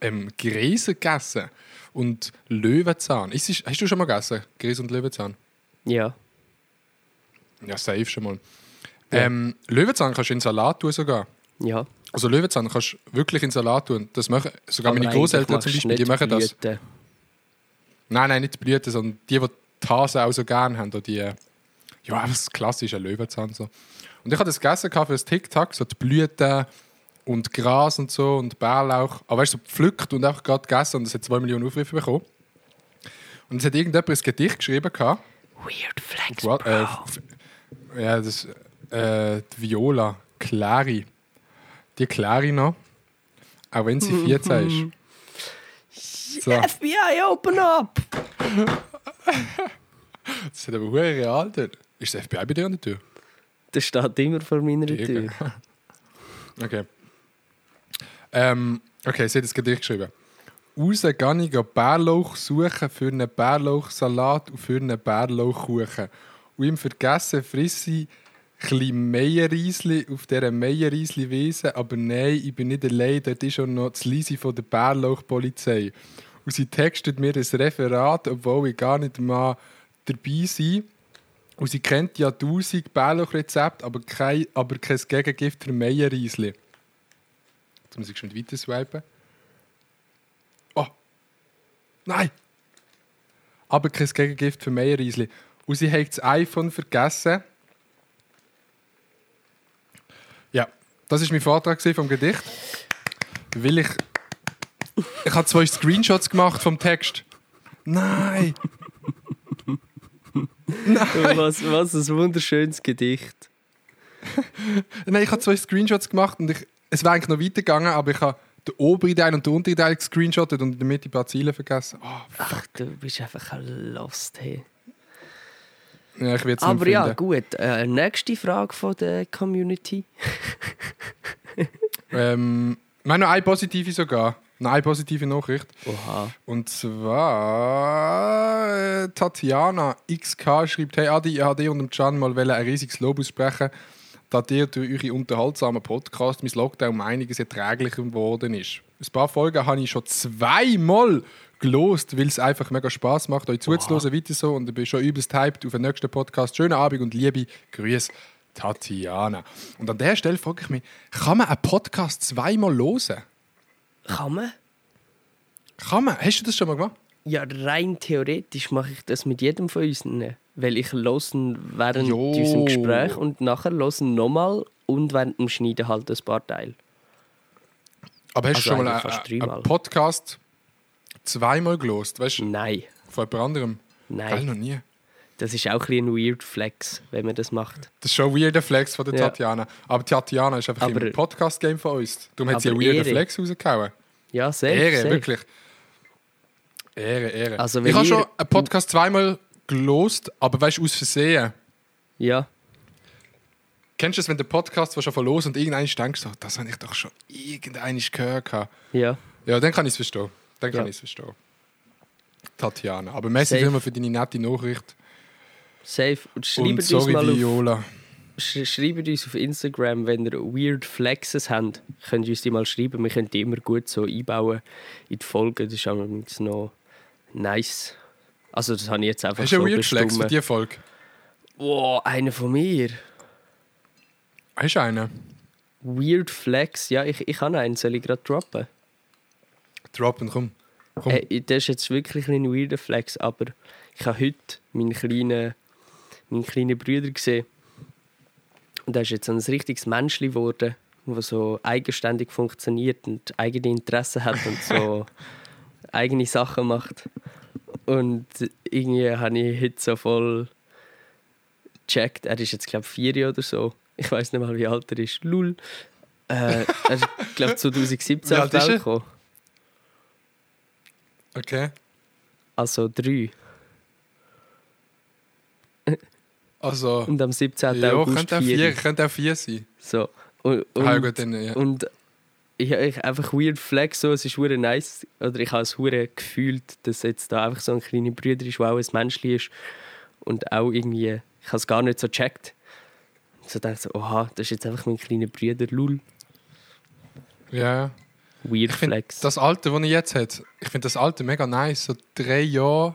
[SPEAKER 1] ähm, Gräser gegessen und Löwenzahn. Ist, hast du schon mal gegessen? Gräser und Löwenzahn?
[SPEAKER 5] Ja.
[SPEAKER 1] Ja, safe schon mal. Ähm, Löwenzahn kannst du in Salat tun sogar.
[SPEAKER 5] Ja.
[SPEAKER 1] Also Löwenzahn kannst du wirklich in Salat tun. Das machen sogar
[SPEAKER 5] Aber
[SPEAKER 1] meine Großeltern zum Beispiel, die machen das.
[SPEAKER 5] Blüten.
[SPEAKER 1] Nein, nein, nicht die Blüten, sondern die, die die Hasen auch so gerne haben. Oder die, äh, ja, das klassische Löwenzahn. So. Und ich habe das gegessen für das TikTok, so die Blüten und Gras und so und Bärlauch. Aber weißt du, so gepflückt und einfach gerade gegessen und es hat zwei Millionen Aufrufe bekommen. Und es hat irgendjemand ein Gedicht geschrieben gehabt.
[SPEAKER 5] Weird Flex,
[SPEAKER 1] What?
[SPEAKER 5] Bro.
[SPEAKER 1] Äh, ja, das äh, die Viola, Clary. Die Clary noch. Auch wenn sie 14 ist. So,
[SPEAKER 5] FBI, open up!
[SPEAKER 1] das hat aber hure real dort. Ist das FBI bei dir an der Tür?
[SPEAKER 5] Das steht immer vor meiner Tür.
[SPEAKER 1] Okay. Ähm, okay, sie hat das Gedicht geschrieben. Raus gehe ich Bärlauch suchen für einen Bärlauchsalat und für einen Bärlauchkuchen. Und im Vergessen frisse ich ein Meierriesli auf dieser Meierriesli-Wiese. Aber nein, ich bin nicht allein, dort ist auch noch das Lisi von der Bärlauchpolizei. Und sie textet mir ein Referat, obwohl ich gar nicht mal dabei sein und sie kennt ja 1000 Bärlauchrezepte, aber kein, aber kein Gegengift für Meierriesli. Jetzt muss ich schon weiter swipen. Oh! Nein! Aber kein Gegengift für Meierriesli. Und sie hat das iPhone vergessen. Ja, das war mein Vortrag vom Gedicht. Weil ich. Ich habe zwei Screenshots gemacht vom Text. Nein!
[SPEAKER 5] Was, was ein wunderschönes Gedicht.
[SPEAKER 1] Nein, ich habe zwei Screenshots gemacht und ich, es wäre eigentlich noch weitergegangen, aber ich habe den oberen Teil und den unteren Teil gescreenshottet und in der Mitte ein paar Ziele vergessen. Oh,
[SPEAKER 5] Ach, du bist einfach ein Lost, hey.
[SPEAKER 1] Ja, ich es
[SPEAKER 5] Aber ja, gut. Äh, nächste Frage von der Community.
[SPEAKER 1] Ähm, wir haben noch eine positive sogar. Noch eine positive Nachricht.
[SPEAKER 5] Oha.
[SPEAKER 1] Und zwar äh, Tatjana XK schreibt: Hey Adi, ich wollte dir und dem Can mal ein riesiges Lob aussprechen, da dir durch eure unterhaltsamen Podcast mein Lockdown um einiges erträglicher geworden ist. Ein paar Folgen habe ich schon zweimal gelost, weil es einfach mega Spaß macht, euch zuzuhören. Weiter so und ich bin schon übelst hyped auf den nächsten Podcast. Schönen Abend und liebe Grüße, Tatjana. Und an der Stelle frage ich mich: Kann man einen Podcast zweimal hören?
[SPEAKER 5] Kann man?
[SPEAKER 1] Kann man? Hast du das schon mal gemacht?
[SPEAKER 5] Ja, rein theoretisch mache ich das mit jedem von uns. ne? Weil ich höre während
[SPEAKER 1] Jo.
[SPEAKER 5] unserem Gespräch und nachher höre nochmal und während dem Schneiden halt ein paar Teile.
[SPEAKER 1] Aber hast
[SPEAKER 5] Also
[SPEAKER 1] du schon mal einen, einen Podcast zweimal gelost? Weißt du,
[SPEAKER 5] Nein,
[SPEAKER 1] von jemand anderem? Geil,
[SPEAKER 5] nein.
[SPEAKER 1] noch nie.
[SPEAKER 5] Das ist auch ein, bisschen ein weird Flex, wenn man das macht.
[SPEAKER 1] Das ist schon ein weirder Flex von der
[SPEAKER 5] Ja.
[SPEAKER 1] Tatjana. Aber Tatjana ist einfach
[SPEAKER 5] Aber-
[SPEAKER 1] im Podcast-Game von uns. Darum hat sie einen weirden. Flex rausgehauen.
[SPEAKER 5] Ja, sehr.
[SPEAKER 1] Ehre,
[SPEAKER 5] sehr.
[SPEAKER 1] wirklich. Ehre, Ehre.
[SPEAKER 5] Also,
[SPEAKER 1] ich habe schon einen Podcast zweimal gelost, aber weißt du, aus Versehen.
[SPEAKER 5] Ja,
[SPEAKER 1] Kennst du es, wenn der Podcast was schon verlost und irgendwann denkst, so, das habe ich doch schon irgendwann gehört.
[SPEAKER 5] ja.
[SPEAKER 1] Ja, dann kann ich es verstehen. Dann kann
[SPEAKER 5] Ja.
[SPEAKER 1] ich es verstehen. Tatjana. Aber merci vielmals für deine nette Nachricht.
[SPEAKER 5] Safe. Und schreibt
[SPEAKER 1] Und
[SPEAKER 5] uns mal auf
[SPEAKER 1] Viola.
[SPEAKER 5] sch schreibt uns auf Instagram, wenn ihr weird Flexes habt, könnt ihr uns die mal schreiben. Wir können die immer gut so einbauen in die Folgen. Das ist übrigens noch nice. Also das habe ich jetzt einfach
[SPEAKER 1] Hast du
[SPEAKER 5] so
[SPEAKER 1] einen Weird Flex für
[SPEAKER 5] bestimmt.
[SPEAKER 1] diese Folge?
[SPEAKER 5] Wow, einer von mir.
[SPEAKER 1] Hast du einen?
[SPEAKER 5] Weird Flex. Ja, ich, ich habe einen. Soll ich gerade droppen?
[SPEAKER 1] Droppen, komm. Komm.
[SPEAKER 5] Hey, das ist jetzt wirklich ein weirder Flex, aber ich habe heute meinen kleinen, meinen kleinen Bruder gesehen. Und er ist jetzt ein richtiges Menschli geworden, der so eigenständig funktioniert und eigene Interessen hat und so eigene Sachen macht. Und irgendwie habe ich heute so voll gecheckt. Er ist jetzt, glaube ich, vier oder so. Ich weiß nicht mal, wie alt er ist. Lul. Äh, er ist, glaube 2017
[SPEAKER 1] Wie
[SPEAKER 5] auf
[SPEAKER 1] alt
[SPEAKER 5] die Welt gekommen.
[SPEAKER 1] Okay.
[SPEAKER 5] Also drei.
[SPEAKER 1] Also,
[SPEAKER 5] Und am 17.
[SPEAKER 1] ja,
[SPEAKER 5] August
[SPEAKER 1] könnte auch
[SPEAKER 5] vier.
[SPEAKER 1] vier, könnte auch vier sein.
[SPEAKER 5] So. Und, und,
[SPEAKER 1] Ah, gut, dann, ja.
[SPEAKER 5] und ich habe ich einfach weird flex, so, es ist hure nice. Oder ich habe es hure gefühlt, dass jetzt da einfach so ein kleiner Bruder ist, der auch ein Menschli ist. Und auch irgendwie, ich habe es gar nicht so gecheckt. So dachte so, oha, das ist jetzt einfach mein kleiner Bruder, lul.
[SPEAKER 1] Ja.
[SPEAKER 5] Weird
[SPEAKER 1] Ich
[SPEAKER 5] flex.
[SPEAKER 1] das Alter, das ich jetzt habe, ich finde das Alter mega nice. So drei Jahre,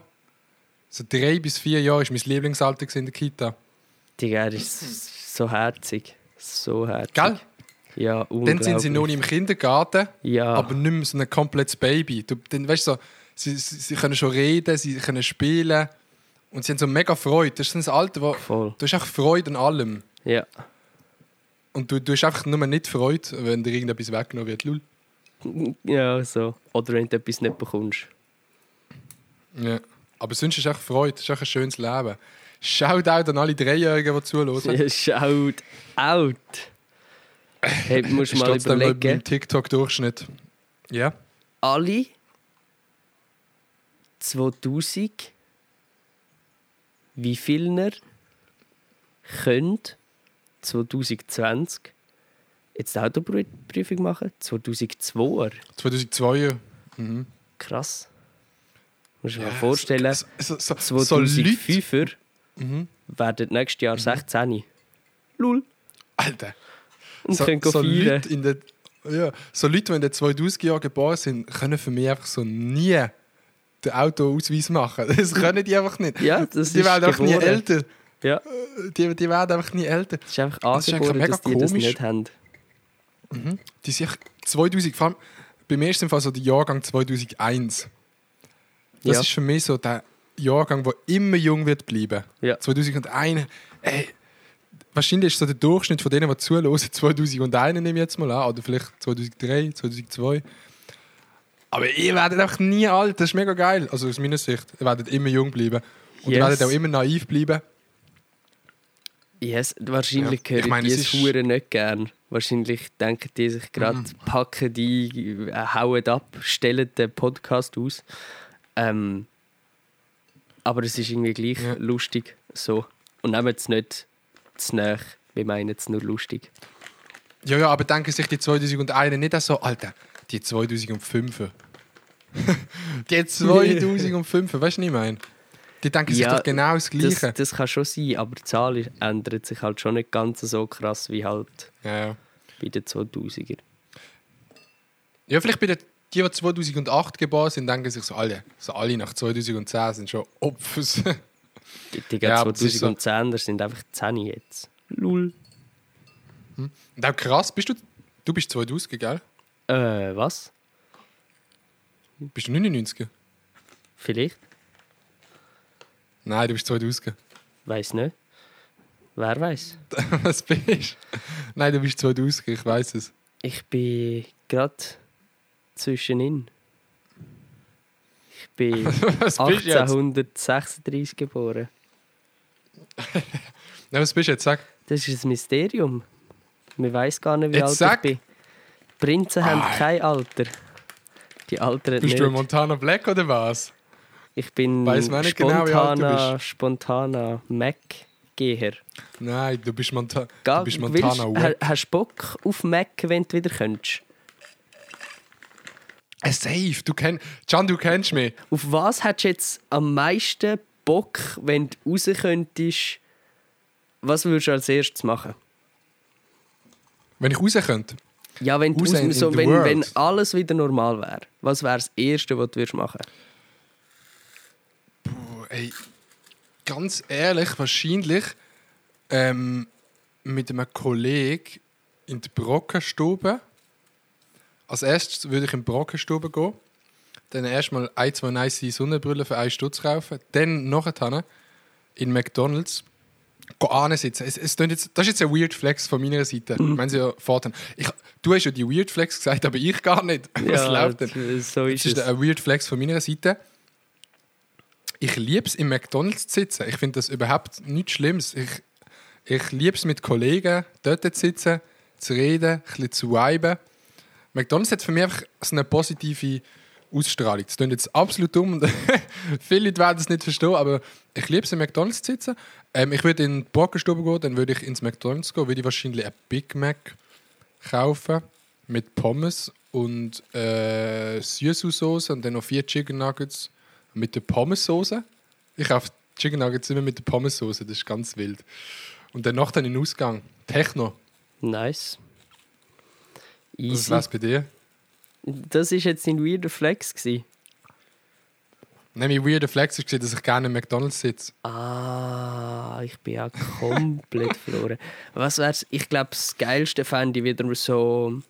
[SPEAKER 1] so drei bis vier Jahre ist mein Lieblingsalter in der Kita.
[SPEAKER 5] Digga, er ist so herzig. So herzig.
[SPEAKER 1] Gell?
[SPEAKER 5] Ja,
[SPEAKER 1] Dann sind sie noch im Kindergarten,
[SPEAKER 5] Ja.
[SPEAKER 1] aber nicht mehr so ein komplettes Baby. Du, dann, weißt so, sie, sie, sie können schon reden, sie können spielen und sie haben so mega Freude. Das ist so ein Alter, wo
[SPEAKER 5] Voll.
[SPEAKER 1] du hast einfach Freude an allem.
[SPEAKER 5] Ja.
[SPEAKER 1] Und du, du hast einfach nur nicht Freude, wenn dir irgendetwas weggenommen wird. Lul.
[SPEAKER 5] Ja, so. Oder wenn du etwas nicht bekommst.
[SPEAKER 1] Ja. Aber sonst ist es echt Freude, es ist echt ein schönes Leben. Shoutout an alle Dreijährigen, die zuhören.
[SPEAKER 5] Ja, Shout out. Hey, du musst
[SPEAKER 1] Ist
[SPEAKER 5] mal überlegen,
[SPEAKER 1] TikTok-Durchschnitt. Ja.
[SPEAKER 5] alle 2000, wie vieler können 2020 jetzt die Autoprüfung machen? 2002er.
[SPEAKER 1] 2002. Mhm.
[SPEAKER 5] Krass. Du dir
[SPEAKER 1] Ja,
[SPEAKER 5] mal vorstellen,
[SPEAKER 1] So, so, so, so Leute.
[SPEAKER 5] 2005er werden nächstes Jahr 16. Lul.
[SPEAKER 1] Alter.
[SPEAKER 5] Und
[SPEAKER 1] So,
[SPEAKER 5] können
[SPEAKER 1] so,
[SPEAKER 5] feiern.
[SPEAKER 1] Leute in der, ja, so Leute, die in den 2000 Jahren geboren sind, können für mich einfach so nie den Autoausweis machen. Das können die einfach nicht.
[SPEAKER 5] Ja, das
[SPEAKER 1] die
[SPEAKER 5] ist
[SPEAKER 1] werden einfach nie älter.
[SPEAKER 5] Ja,
[SPEAKER 1] Die, die werden einfach nie älter.
[SPEAKER 5] das ist einfach
[SPEAKER 1] Das ist
[SPEAKER 5] angeboren, dass die das
[SPEAKER 1] komisch.
[SPEAKER 5] nicht haben.
[SPEAKER 1] Die sich 2000, vor allem bei mir ist es im Fall so der Jahrgang 2001. Das
[SPEAKER 5] Ja.
[SPEAKER 1] ist für mich so der Jahrgang, der immer jung wird bleiben.
[SPEAKER 5] Ja.
[SPEAKER 1] 2001, ey, wahrscheinlich ist so der Durchschnitt von denen, die zuhören, 2001 nehme ich jetzt mal an, oder vielleicht 2003, 2002. Aber ihr werdet einfach nie alt, das ist mega geil. Also aus meiner Sicht, ihr werdet immer jung bleiben. Und ihr
[SPEAKER 5] Yes.
[SPEAKER 1] werdet auch immer naiv bleiben.
[SPEAKER 5] Yes, wahrscheinlich
[SPEAKER 1] Ja, ich
[SPEAKER 5] hören
[SPEAKER 1] meine,
[SPEAKER 5] die
[SPEAKER 1] es ist-
[SPEAKER 5] nicht gern. Wahrscheinlich denken die sich gerade, packen die, äh, hauen ab, stellen den Podcast aus. Ähm, aber es ist irgendwie gleich
[SPEAKER 1] Ja.
[SPEAKER 5] lustig so. Und nehmen es nicht zu nahe. Wir meinen es nur lustig.
[SPEAKER 1] Ja, ja, aber denken sich die 2001 nicht so, Alter, die 2005. die 2005, weißt du, was ich meine? Die denken sich
[SPEAKER 5] Ja,
[SPEAKER 1] doch genau das
[SPEAKER 5] Das,
[SPEAKER 1] Gleiche.
[SPEAKER 5] das kann schon sein, aber die Zahl ändert sich halt schon nicht ganz so krass wie halt
[SPEAKER 1] ja, ja.
[SPEAKER 5] bei den 2000er.
[SPEAKER 1] ja, vielleicht bei den, die, die 2008 geboren sind, denken sich so, alle, so alle nach 2010 sind schon Opfers.
[SPEAKER 5] Die, die
[SPEAKER 1] Ja, aber das ist so.
[SPEAKER 5] 2010er sind einfach 10 jetzt. Lul.
[SPEAKER 1] Und auch krass, bist du, du bist 2000, gell?
[SPEAKER 5] Äh, was?
[SPEAKER 1] Bist du 99?
[SPEAKER 5] Vielleicht?
[SPEAKER 1] Nein, du bist 2000.
[SPEAKER 5] Weiß nicht. Wer weiß?
[SPEAKER 1] Was bist du? Nein, du bist 2000, ich weiß es.
[SPEAKER 5] Ich bin gerade zwischenin. Ich bin
[SPEAKER 1] Was bist du jetzt?
[SPEAKER 5] 1836 geboren.
[SPEAKER 1] Nein, was bist du jetzt? Sag.
[SPEAKER 5] Das ist ein Mysterium. Man weiß gar nicht, wie
[SPEAKER 1] Jetzt
[SPEAKER 5] alt
[SPEAKER 1] sag.
[SPEAKER 5] ich bin. Prinzen haben
[SPEAKER 1] Ah.
[SPEAKER 5] kein Alter. Die altern
[SPEAKER 1] Bist
[SPEAKER 5] nicht.
[SPEAKER 1] du ein Montana Black oder was?
[SPEAKER 5] Ich bin
[SPEAKER 1] genau, alt du
[SPEAKER 5] spontaner, spontaner Mac-Geher.
[SPEAKER 1] Nein, du bist, Monta
[SPEAKER 5] Ga-
[SPEAKER 1] du bist
[SPEAKER 5] willst-
[SPEAKER 1] Montana Black.
[SPEAKER 5] Hast du Bock auf Mac, wenn du wieder könntest?
[SPEAKER 1] Äh, safe, du kennst... Can, du kennst mich.
[SPEAKER 5] Auf was hättest du jetzt am meisten Bock, wenn du raus könntest, Was würdest du als erstes machen?
[SPEAKER 1] Wenn ich raus könnte.
[SPEAKER 5] Ja, wenn, du
[SPEAKER 1] Raus
[SPEAKER 5] so, wenn, wenn alles wieder normal wäre, was wäre das Erste, was du würdest machen
[SPEAKER 1] Puh, ey, ganz ehrlich, wahrscheinlich ähm, mit einem Kollegen in die Brockenstube. Als erstes würde ich in die Brockenstube gehen. Dann erstmal ein, zwei nice Sonnenbrillen für einen Stutz kaufen. Dann nachher in McDonalds gehen sitzen. Es, es jetzt, das ist jetzt ein Weird Flex von meiner Seite.
[SPEAKER 5] Mhm.
[SPEAKER 1] Wenn sie ja ich, du hast ja die Weird Flex gesagt, aber ich gar nicht. Was läuft denn?
[SPEAKER 5] so ist
[SPEAKER 1] Das ist
[SPEAKER 5] es.
[SPEAKER 1] ein Weird Flex von meiner Seite. Ich liebe es, im McDonalds zu sitzen. Ich finde das überhaupt nichts Schlimmes. Ich, ich liebe es, mit Kollegen dort zu sitzen, zu reden, ein bisschen zu viben. McDonalds hat für mich einfach so eine positive Ausstrahlung. Das klingt jetzt absolut dumm und viele Leute werden es nicht verstehen, aber ich liebe es, im McDonalds zu sitzen. Ähm, ich würde in die Brockenstube gehen, dann würde ich ins McDonalds gehen, würde ich wahrscheinlich ein Big Mac kaufen mit Pommes und äh, Süßsauce und dann noch vier Chicken Nuggets mit der Pommessoße. Ich kaufe Chicken Nuggets immer mit der Pommessoße, das ist ganz wild. Und danach dann in den Ausgang. Techno.
[SPEAKER 5] Nice.
[SPEAKER 1] Was
[SPEAKER 5] Easy.
[SPEAKER 1] wär's bei dir?
[SPEAKER 5] Das war jetzt dein weirder Flex. Gewesen.
[SPEAKER 1] Nein, mein weirder Flex ist, dass ich gerne im McDonalds sitze.
[SPEAKER 5] Ah, ich bin ja komplett verloren. Was wär's? Ich glaube, das Geilste fände ich wieder so.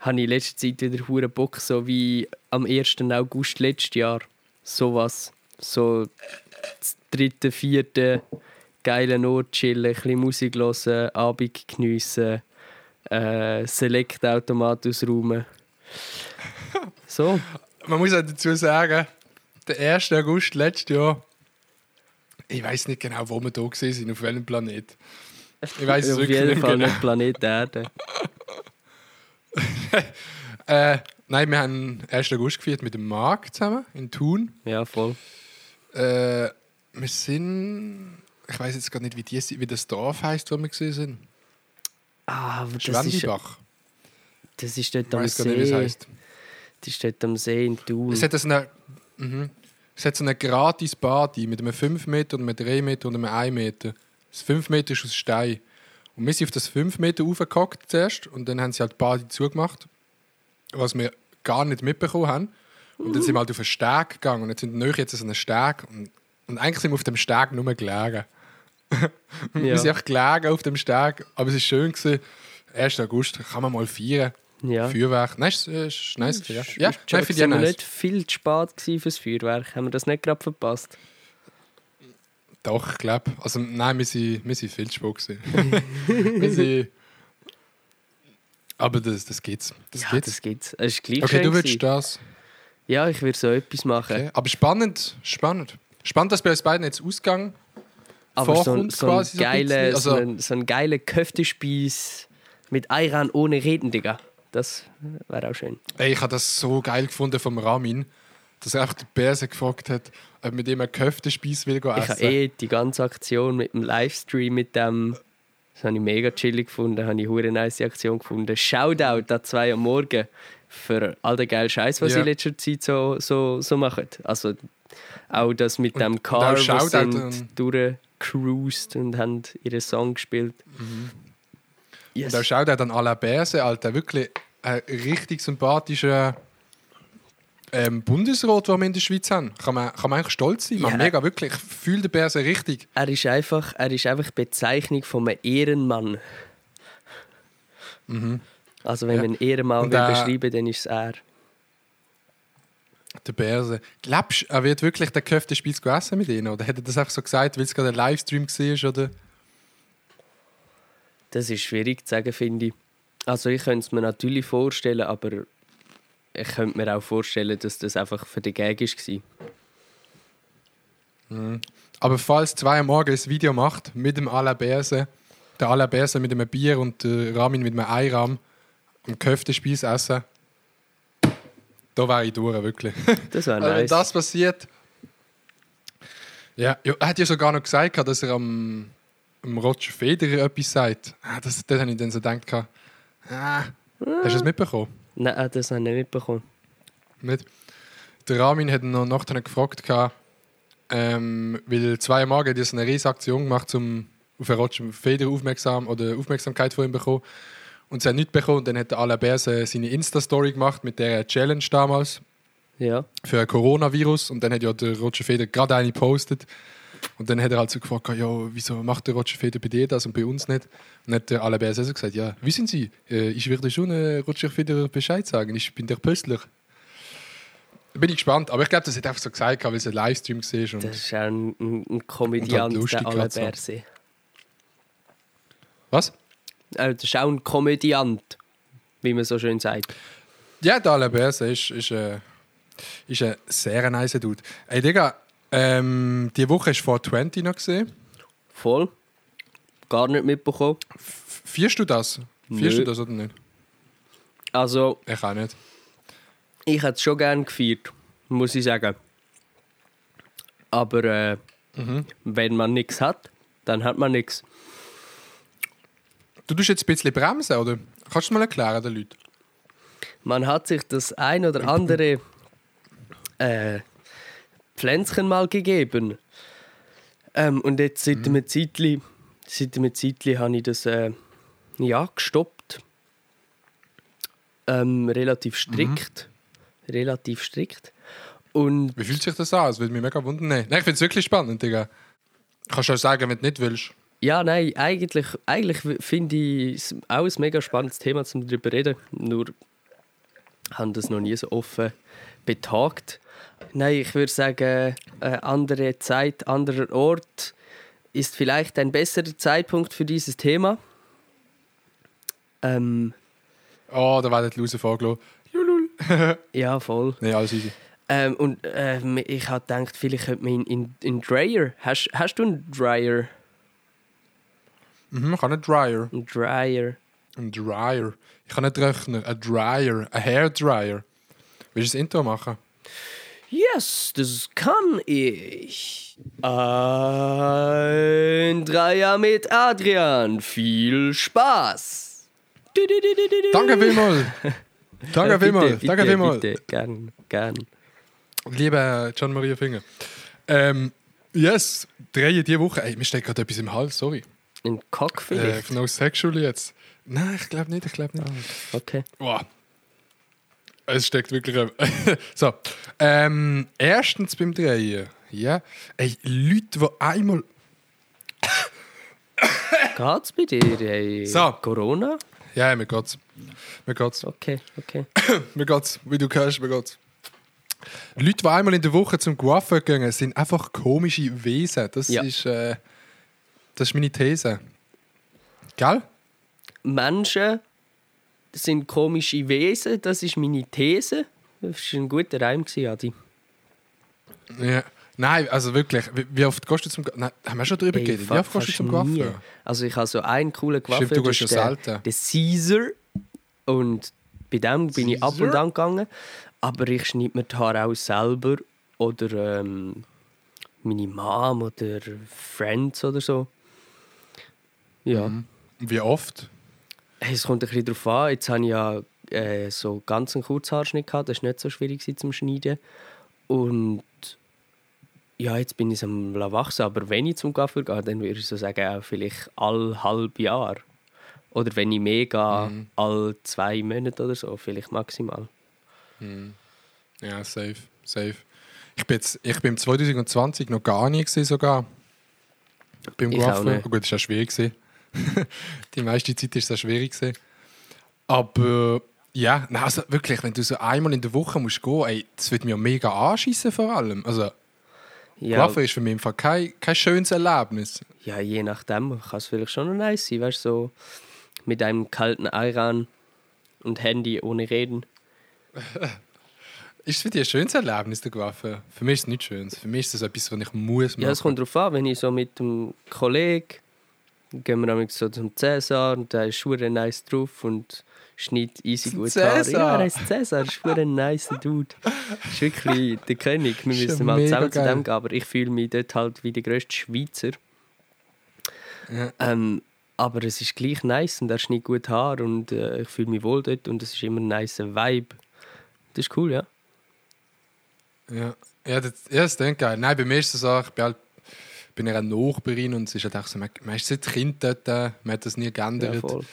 [SPEAKER 5] Habe ich in letzter Zeit wieder hure Bock, so wie am 1. August letztes Jahr. Sowas. So dritte, vierte, geile Ort chillen, ein bisschen Musik hören, Abend geniessen, äh, Select-Automat ausräumen. So.
[SPEAKER 1] Man muss auch dazu sagen, der 1. August letztes Jahr, ich weiß nicht genau, wo wir da sind, auf welchem Planet. Ich weiß es
[SPEAKER 5] Auf
[SPEAKER 1] wirklich
[SPEAKER 5] jeden
[SPEAKER 1] nicht
[SPEAKER 5] Fall
[SPEAKER 1] genau.
[SPEAKER 5] nicht Planet Erde.
[SPEAKER 1] Äh, nein, wir haben 1. August gefeiert mit dem Marc zusammen in Thun.
[SPEAKER 5] Ja, voll.
[SPEAKER 1] Äh, wir sind, ich weiß jetzt gar nicht, wie, die, wie das Dorf heißt, wo wir gesehen sind.
[SPEAKER 5] Ah, aber das ist,
[SPEAKER 1] Schwendibach.
[SPEAKER 5] das ist dort
[SPEAKER 1] Ich
[SPEAKER 5] am
[SPEAKER 1] weiß gar nicht, wie es
[SPEAKER 5] See.
[SPEAKER 1] heißt.
[SPEAKER 5] Das ist dort am See in Thun.
[SPEAKER 1] Es hat so eine, mhm. es hat so eine gratis Badi mit einem 5 Meter und einem 3 Meter und einem 1 Meter. Das 5 Meter ist aus Stein. Und wir sind auf das 5 Meter raufgehockt zuerst und dann haben sie halt die Badi zugemacht, was wir gar nicht mitbekommen haben. Und dann sind wir halt auf einen Steg gegangen und jetzt sind wir jetzt so einen Steg und, und eigentlich sind wir auf dem Steg nur gelegen. wir
[SPEAKER 5] Ja.
[SPEAKER 1] sind echt gelegen auf dem Steg, aber es war schön. Gewesen. 1. August kann man mal feiern.
[SPEAKER 5] ja.
[SPEAKER 1] Feuerwerk. Nein, ist, ist nice. gewesen, Ja, ja
[SPEAKER 5] ist
[SPEAKER 1] nein, finde ich auch nice.
[SPEAKER 5] nicht viel zu spät fürs Feuerwerk. Haben wir das nicht gerade verpasst?
[SPEAKER 1] Doch, ich glaube. Also, nein, wir sind, wir sind viel zu spät. wir sind, aber das, das geht's. Das
[SPEAKER 5] ja,
[SPEAKER 1] geht's.
[SPEAKER 5] das gibt's. Es ist gleich
[SPEAKER 1] okay, du willst das.
[SPEAKER 5] Ja, ich würde so etwas machen.
[SPEAKER 1] Okay. Aber spannend, spannend. Spannend, dass bei uns beiden jetzt Ausgang
[SPEAKER 5] Aber so,
[SPEAKER 1] vorkommt,
[SPEAKER 5] so, ein
[SPEAKER 1] quasi so ein
[SPEAKER 5] geile, so,
[SPEAKER 1] Also-
[SPEAKER 5] ein, so ein geiler Köftespieß mit Ayran ohne Reden, Digga. Das wäre auch schön.
[SPEAKER 1] Ey, ich habe das so geil gefunden vom Ramin, dass er einfach den Bärse gefragt hat, ob mit ihm einen Köftespieß will gehen
[SPEAKER 5] Ich
[SPEAKER 1] essen.
[SPEAKER 5] habe eh die ganze Aktion mit dem Livestream, mit dem, das habe ich mega chillig gefunden, habe ich eine nice Aktion gefunden. Shoutout an zwei am Morgen für all den geilen Scheiß, was
[SPEAKER 1] Ja.
[SPEAKER 5] sie in letzter Zeit so, so, so machen. Also auch das mit dem
[SPEAKER 1] und
[SPEAKER 5] Car,
[SPEAKER 1] auch
[SPEAKER 5] wo
[SPEAKER 1] Shoutout
[SPEAKER 5] sind
[SPEAKER 1] an-
[SPEAKER 5] durchgecruised und haben ihren Song gespielt. Yes.
[SPEAKER 1] Und er dann à la Bärse, Alter, wirklich ein richtig sympathischer ähm, Bundesrat, den wir in der Schweiz haben. Kann man, kann man eigentlich stolz sein. Man,
[SPEAKER 5] Ja.
[SPEAKER 1] mega, wirklich. Ich fühle den Bärse richtig.
[SPEAKER 5] Er ist einfach, er ist einfach die Bezeichnung von einem Ehrenmann. Also wenn
[SPEAKER 1] Mhm. Ja.
[SPEAKER 5] man einen Ehrenmann will
[SPEAKER 1] äh,
[SPEAKER 5] beschreiben, dann ist es er.
[SPEAKER 1] Der Bärse. Glaubst du, er wird wirklich den Köftespieß essen mit ihnen? Oder hätte er das einfach so gesagt, weil es gerade ein Livestream war? Oder?
[SPEAKER 5] Das ist schwierig zu sagen, finde ich. Also ich könnte es mir natürlich vorstellen, aber ich könnte mir auch vorstellen, dass das einfach für den Gag war.
[SPEAKER 1] Aber falls zwei am Morgen ein Video macht mit dem Alain Berse, der Alain Berse mit einem Bier und der Ramin mit einem Eiram am Köftespieß essen, da wäre ich durch, wirklich.
[SPEAKER 5] Das wäre
[SPEAKER 1] Also, wenn
[SPEAKER 5] nice.
[SPEAKER 1] das passiert. Ja, er hat ja sogar noch gesagt, dass er am, am Roger Federer etwas sagt. Ah, Das, das habe ich dann so gedacht. Ah, hast du das mitbekommen?
[SPEAKER 5] Nein, das habe ich nicht mitbekommen.
[SPEAKER 1] Nicht? Der Ramin hat noch nachher gefragt, ähm, weil zwei Morgen hat eine riesige Aktion gemacht, um auf einen Roger Federer aufmerksam oder Aufmerksamkeit von ihm bekommen. Und sie hat nichts bekommen. Und dann hat der Alain Berse seine Insta-Story gemacht mit der Challenge damals
[SPEAKER 5] Ja.
[SPEAKER 1] für ein Coronavirus. Und dann hat ja der Roger Federer gerade eine gepostet. Und dann hat er halt so gefragt, ja, wieso macht der Roger Federer bei dir das und bei uns nicht? Und dann hat der Alain so gesagt, ja, wissen Sie, äh, ich würde schon äh, Roger Federer Bescheid sagen, ich bin der Pöstler. Bin ich gespannt, aber ich glaube, das hat er einfach so gesagt, weil es ein Livestream war. Und
[SPEAKER 5] Das ist auch ein, ein, Komödiant,
[SPEAKER 1] lustig
[SPEAKER 5] der Alain. Berset.
[SPEAKER 1] Was?
[SPEAKER 5] Äh, Das ist auch ein Komödiant, wie man so schön sagt.
[SPEAKER 1] Ja, der Alain Berset ist, ist, äh, ist ein sehr nice Dude. Ey, Digga, ähm, die Woche hast du vor 20 noch gesehen.
[SPEAKER 5] Voll. Gar nicht mitbekommen.
[SPEAKER 1] Vierst du das? Vierst
[SPEAKER 5] Nö.
[SPEAKER 1] du das oder nicht?
[SPEAKER 5] Also,
[SPEAKER 1] Ich auch nicht.
[SPEAKER 5] ich hätte es schon gerne gefeiert, muss ich sagen. Aber äh,
[SPEAKER 1] Mhm.
[SPEAKER 5] wenn man nichts hat, dann hat man nichts.
[SPEAKER 1] Du tust jetzt ein bisschen bremsen, oder? Kannst du es mal erklären den Leuten?
[SPEAKER 5] Man hat sich das ein oder andere äh, Pflänzchen mal gegeben. Ähm, und jetzt seit
[SPEAKER 1] Mhm.
[SPEAKER 5] einem Zeitli, seit einem Zeitli habe ich das äh, ja, gestoppt. Ähm, relativ strikt. Relativ strikt. Und
[SPEAKER 1] Wie fühlt sich das an? Das würde mich mega wundern. Nein, Nein ich finde es wirklich spannend, Digga. Kannst du auch sagen, wenn du nicht willst.
[SPEAKER 5] ja, nein, eigentlich, eigentlich finde ich es auch ein mega spannendes Thema, um darüber zu reden. Nur haben das noch nie so offen betagt. Nein, ich würde sagen, eine andere Zeit, anderer Ort ist vielleicht ein besserer Zeitpunkt für dieses Thema. Ähm,
[SPEAKER 1] Oh, da werden die Loser vorgelassen.
[SPEAKER 5] ja, voll.
[SPEAKER 1] Nein, alles easy.
[SPEAKER 5] Ähm, und ähm, ich habe gedacht, vielleicht könnte man in, in, in Dryer. Hast, hast du einen Dryer?
[SPEAKER 1] Mhm, ich habe einen Dryer.
[SPEAKER 5] Einen Dryer.
[SPEAKER 1] Ein Dryer. Ich kann nicht rechnen. Ein Dryer. Ein Hairdryer. Willst du das Intro machen?
[SPEAKER 5] Yes, das kann ich. Ein Dreier mit Adrian. Viel Spaß.
[SPEAKER 1] Danke vielmals. Danke
[SPEAKER 5] Äh,
[SPEAKER 1] vielmals. Danke vielmals.
[SPEAKER 5] Bitte, gern, gern.
[SPEAKER 1] Lieber John Maria Finger. Ähm, yes, drei diese Woche. Ey, mir steht gerade etwas im Hals, sorry.
[SPEAKER 5] Ein Cock
[SPEAKER 1] Äh,
[SPEAKER 5] vielleicht?
[SPEAKER 1] no sexual jetzt. Nein, ich glaube nicht, ich glaube nicht.
[SPEAKER 5] Okay.
[SPEAKER 1] Boah. Es steckt wirklich. so. Ähm, erstens beim Drehen. Ja. Ey, Leute, die einmal.
[SPEAKER 5] Geht's bei dir? Hey,
[SPEAKER 1] So.
[SPEAKER 5] Corona?
[SPEAKER 1] Ja, ja, mir geht's. Mir geht's.
[SPEAKER 5] Okay, okay.
[SPEAKER 1] Mir geht's. Wie du hörst, mir geht's. Leute, die einmal in der Woche zum Coiffeur gehen, sind einfach komische Wesen. Das,
[SPEAKER 5] Ja.
[SPEAKER 1] ist, äh, das ist meine These. Gell?
[SPEAKER 5] Menschen sind komische Wesen, das ist meine These. Das war ein guter Reim, Adi.
[SPEAKER 1] Ja. Nein, also wirklich. Wie, oft gehst du zum Coiffeur? Haben wir schon darüber
[SPEAKER 5] Ey,
[SPEAKER 1] geredet? Wie oft gehst du zum. Coiffeur?
[SPEAKER 5] Also ich habe so einen coolen Coiffeur,
[SPEAKER 1] Stimmt, du gehst
[SPEAKER 5] der,
[SPEAKER 1] selten.
[SPEAKER 5] der Caesar. Und bei dem bin ich ab und an gegangen. Aber ich schneide mir die Haare auch selber. Oder ähm, meine Mom oder Friends oder so. Ja.
[SPEAKER 1] Mhm. Wie oft?
[SPEAKER 5] Es kommt ein bisschen darauf an. Jetzt habe ich ja äh, so ganz einen Kurzhaarschnitt gehabt. Das war nicht so schwierig zum Schneiden. Und ja, jetzt bin ich am wachsen. Aber wenn ich zum Coiffeur gehe, dann würde ich so sagen, vielleicht all halb Jahr. Oder wenn ich mehr gehe,
[SPEAKER 1] Mhm.
[SPEAKER 5] all zwei Monate oder so, vielleicht maximal.
[SPEAKER 1] Ja, safe. safe. Ich bin, jetzt, ich bin 2020 noch gar gesehen sogar. Beim
[SPEAKER 5] nicht.
[SPEAKER 1] Oh, gut, das war auch schwierig. gewesen. Die meiste Zeit war es schwierig. gewesen. Aber ja, nein, also wirklich, wenn du so einmal in der Woche musst gehen, ey, das wird mir mega anschießen vor allem. Also,
[SPEAKER 5] Ja,
[SPEAKER 1] Coiffeur ist für mich im Fall kein, kein schönes Erlebnis.
[SPEAKER 5] ja, je nachdem kann es vielleicht schon noch nice sein. Weißt du, so mit einem kalten Ayran und Handy ohne Reden.
[SPEAKER 1] Ist es für dich ein schönes Erlebnis, der Coiffeur? Für mich ist es nicht schön. Für mich ist das etwas, was ich muss machen.
[SPEAKER 5] Ja, es kommt darauf an, wenn ich so mit dem Kollegen gehen wir nämlich so zum Cäsar und der ist schwer nice drauf und schneidet easy
[SPEAKER 1] Zum
[SPEAKER 5] gut Haare.
[SPEAKER 1] Cäsar?
[SPEAKER 5] Ja, er ist Cäsar, ist schwer nice Dude. ist wirklich der König. Wir müssen mal zusammen zu
[SPEAKER 1] geil.
[SPEAKER 5] dem gehen, aber ich fühle mich dort halt wie der grösste Schweizer.
[SPEAKER 1] Ja.
[SPEAKER 5] Ähm, aber es ist gleich nice und er schneidet gut Haar und äh, ich fühle mich wohl dort und es ist immer ein nice Vibe. Das ist cool, ja.
[SPEAKER 1] Ja, ja das, ja, das ist geil. Nein, bei mir ist es so, ich bin halt bei einer Nachbarin und es ist halt auch so, man, man ist seit Kind dort, man hat das nie
[SPEAKER 5] Ja,
[SPEAKER 1] geändert.
[SPEAKER 5] voll.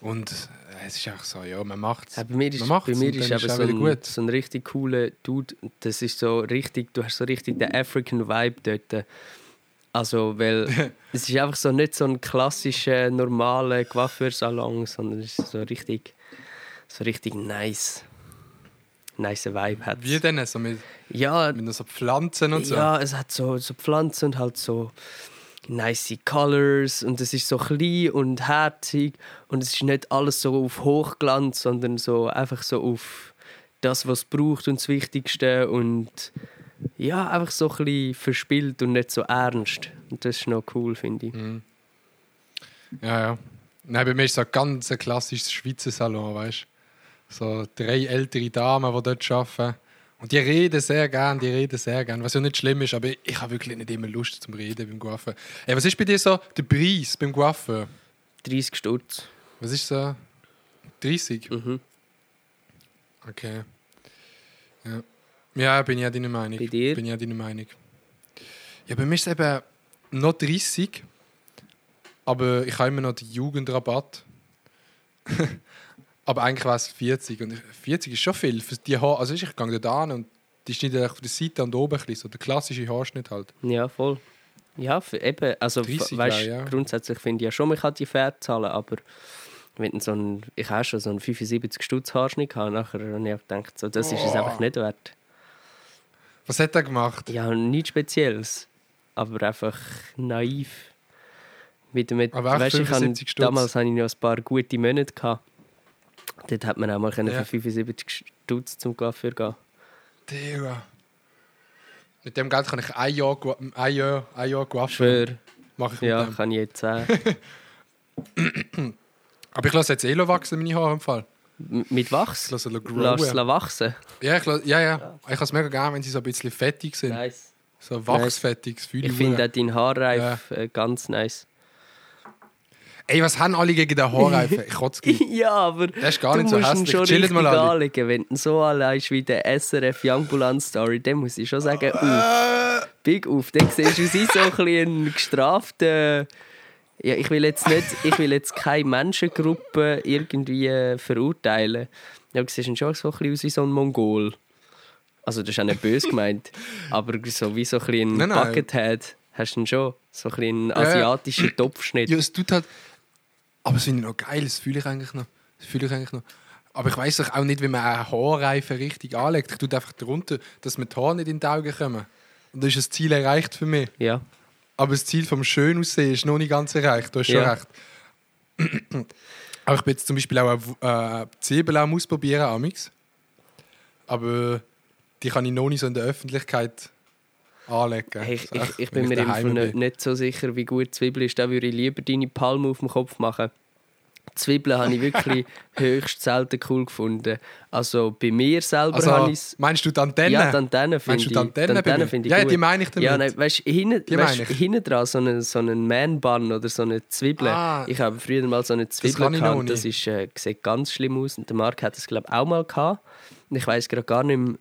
[SPEAKER 1] und äh, es ist einfach so, ja, man macht es.
[SPEAKER 5] Ja, bei mir ist, bei mir ist
[SPEAKER 1] auch
[SPEAKER 5] so ein, so ein richtig cooler Dude. Das ist so richtig, du hast so richtig den African Vibe dort. Also, weil es ist einfach so nicht so ein klassischer, normaler Coiffeursalon, sondern es ist so richtig, so richtig nice. Nice Vibe hat
[SPEAKER 1] Wie denn? So mit,
[SPEAKER 5] Ja,
[SPEAKER 1] mit so Pflanzen und so?
[SPEAKER 5] ja, es hat so, so Pflanzen und halt so nice Colors und es ist so klein und herzig und es ist nicht alles so auf Hochglanz, sondern so einfach so auf das, was es braucht und das Wichtigste und ja, einfach so ein bisschen verspielt und nicht so ernst. Und das ist noch cool, finde ich.
[SPEAKER 1] Ja, ja. Nein, bei mir ist so ein ganz klassisches Schweizer Salon, weißt du? So drei ältere Damen, die dort arbeiten. Und die reden sehr gern, die reden sehr gern. Was ja nicht schlimm ist, aber ich habe wirklich nicht immer Lust zum Reden beim Coiffeur. Ey, was ist bei dir so der Preis beim Coiffeur?
[SPEAKER 5] 30 Stutz.
[SPEAKER 1] Was ist so? 30?
[SPEAKER 5] Mhm.
[SPEAKER 1] Okay. Ja. ja, bin ich ja deiner Meinung.
[SPEAKER 5] Bei dir?
[SPEAKER 1] Bin ich ja deiner Meinung. Ja, bei mir ist es eben noch 30, aber ich habe immer noch den Jugendrabatt. aber eigentlich war es 40 und 40 ist schon viel für die Haare. Also ich gehe da an und die schneiden auf der Seite und oben ein bisschen, so der klassische Haarschnitt halt.
[SPEAKER 5] Ja, voll. Ja, für, eben, also
[SPEAKER 1] 30
[SPEAKER 5] weißt,
[SPEAKER 1] ja, ja.
[SPEAKER 5] grundsätzlich finde ich ja schon, man kann die Pferde zahlen, aber wenn so ein, ich habe schon so einen 75 Stutz Haarschnitt gehabt, nachher habe ich gedacht, so, das ist es einfach nicht wert.
[SPEAKER 1] Was hat er gemacht?
[SPEAKER 5] Ja, nichts Spezielles, aber einfach naiv. Mit, mit,
[SPEAKER 1] Aber
[SPEAKER 5] weißt, ich habe,
[SPEAKER 1] 75 Stutz.
[SPEAKER 5] damals hatte ich noch ein paar gute Monate. Gehabt. Dort hat man auch mal können
[SPEAKER 1] Ja.
[SPEAKER 5] für 75 Stutz zum Coiffeur gehen.
[SPEAKER 1] Digga. Mit dem Geld kann ich ein Jahr, ein Jahr, ein Jahr Coiffeur
[SPEAKER 5] Schwör,
[SPEAKER 1] mache ich mit
[SPEAKER 5] ja,
[SPEAKER 1] dem.
[SPEAKER 5] kann ich jetzt sagen.
[SPEAKER 1] Aber ich lasse jetzt eh wachsen, meine Haare im Fall.
[SPEAKER 5] M- Mit Wachs?
[SPEAKER 1] Ich lasse
[SPEAKER 5] es wachsen.
[SPEAKER 1] Ja, ich, lasse- ja, ja. Ich habe es mega gerne, wenn sie so ein bisschen fettig sind.
[SPEAKER 5] Nice.
[SPEAKER 1] So wachsfettig, das fühle
[SPEAKER 5] Ich
[SPEAKER 1] ich.
[SPEAKER 5] finde auch deinen Haarreif äh, ganz nice.
[SPEAKER 1] Ey, was haben alle gegen den Haarreifen? Ich kotze
[SPEAKER 5] ja, aber
[SPEAKER 1] Der ist gar nicht so hässlich.
[SPEAKER 5] schon richtig
[SPEAKER 1] mal alle.
[SPEAKER 5] anlegen. Wenn du so anlegst wie der SRF Youngbulan Story, dann muss ich schon sagen, uff, big uff. Dann siehst du sie so ein bisschen ein gestrafter... Ja, ich will jetzt nicht, ich will jetzt keine Menschengruppe irgendwie äh, verurteilen. Ja, du siehst schon so ein bisschen aus wie so ein Mongol. Also das ist auch nicht böse gemeint, aber so wie so ein bisschen. Buckethead hast du schon. So ein bisschen asiatischen Topfschnitt.
[SPEAKER 1] Ja, es tut halt. Aber es finde ich noch geil, das fühle ich eigentlich noch. Das fühle ich eigentlich noch. Aber ich weiß auch nicht, wie man einen Haarreifen richtig anlegt. Ich tue einfach darunter, dass mir die Haare nicht in die Augen kommen. Und dann ist das Ziel erreicht für mich.
[SPEAKER 5] Ja.
[SPEAKER 1] Aber das Ziel vom schön aussehen ist noch nicht ganz erreicht. Du hast schon
[SPEAKER 5] Ja.
[SPEAKER 1] recht. Aber ich bin jetzt zum Beispiel auch eine äh, Zwiebel ausprobieren, amix. Aber die kann ich noch nicht so in der Öffentlichkeit anlegen.
[SPEAKER 5] Hey, ich, ich, ich bin mir im nicht, nicht so sicher, wie gut Zwiebel ist. Da würde ich lieber deine Palme auf dem Kopf machen. Zwiebeln habe ich wirklich höchst selten cool gefunden. Also bei mir selber
[SPEAKER 1] Also,
[SPEAKER 5] habe ich
[SPEAKER 1] meinst du die Antenne?
[SPEAKER 5] Ja, die Antennen finde ich.
[SPEAKER 1] Antenne mir?
[SPEAKER 5] finde ich
[SPEAKER 1] Ja,
[SPEAKER 5] gut.
[SPEAKER 1] die meine ich damit.
[SPEAKER 5] Ja, nein, weißt du, hinten, weißt, dran so einen, so einen Man-Bun oder so eine Zwiebel.
[SPEAKER 1] Ah.
[SPEAKER 5] ich habe früher mal so eine Zwiebel
[SPEAKER 1] noch
[SPEAKER 5] gehabt. Das ist, äh, sieht ganz schlimm aus. Und der Marc hat das, glaube ich, auch mal gehabt. Und ich weiß gerade gar nicht mehr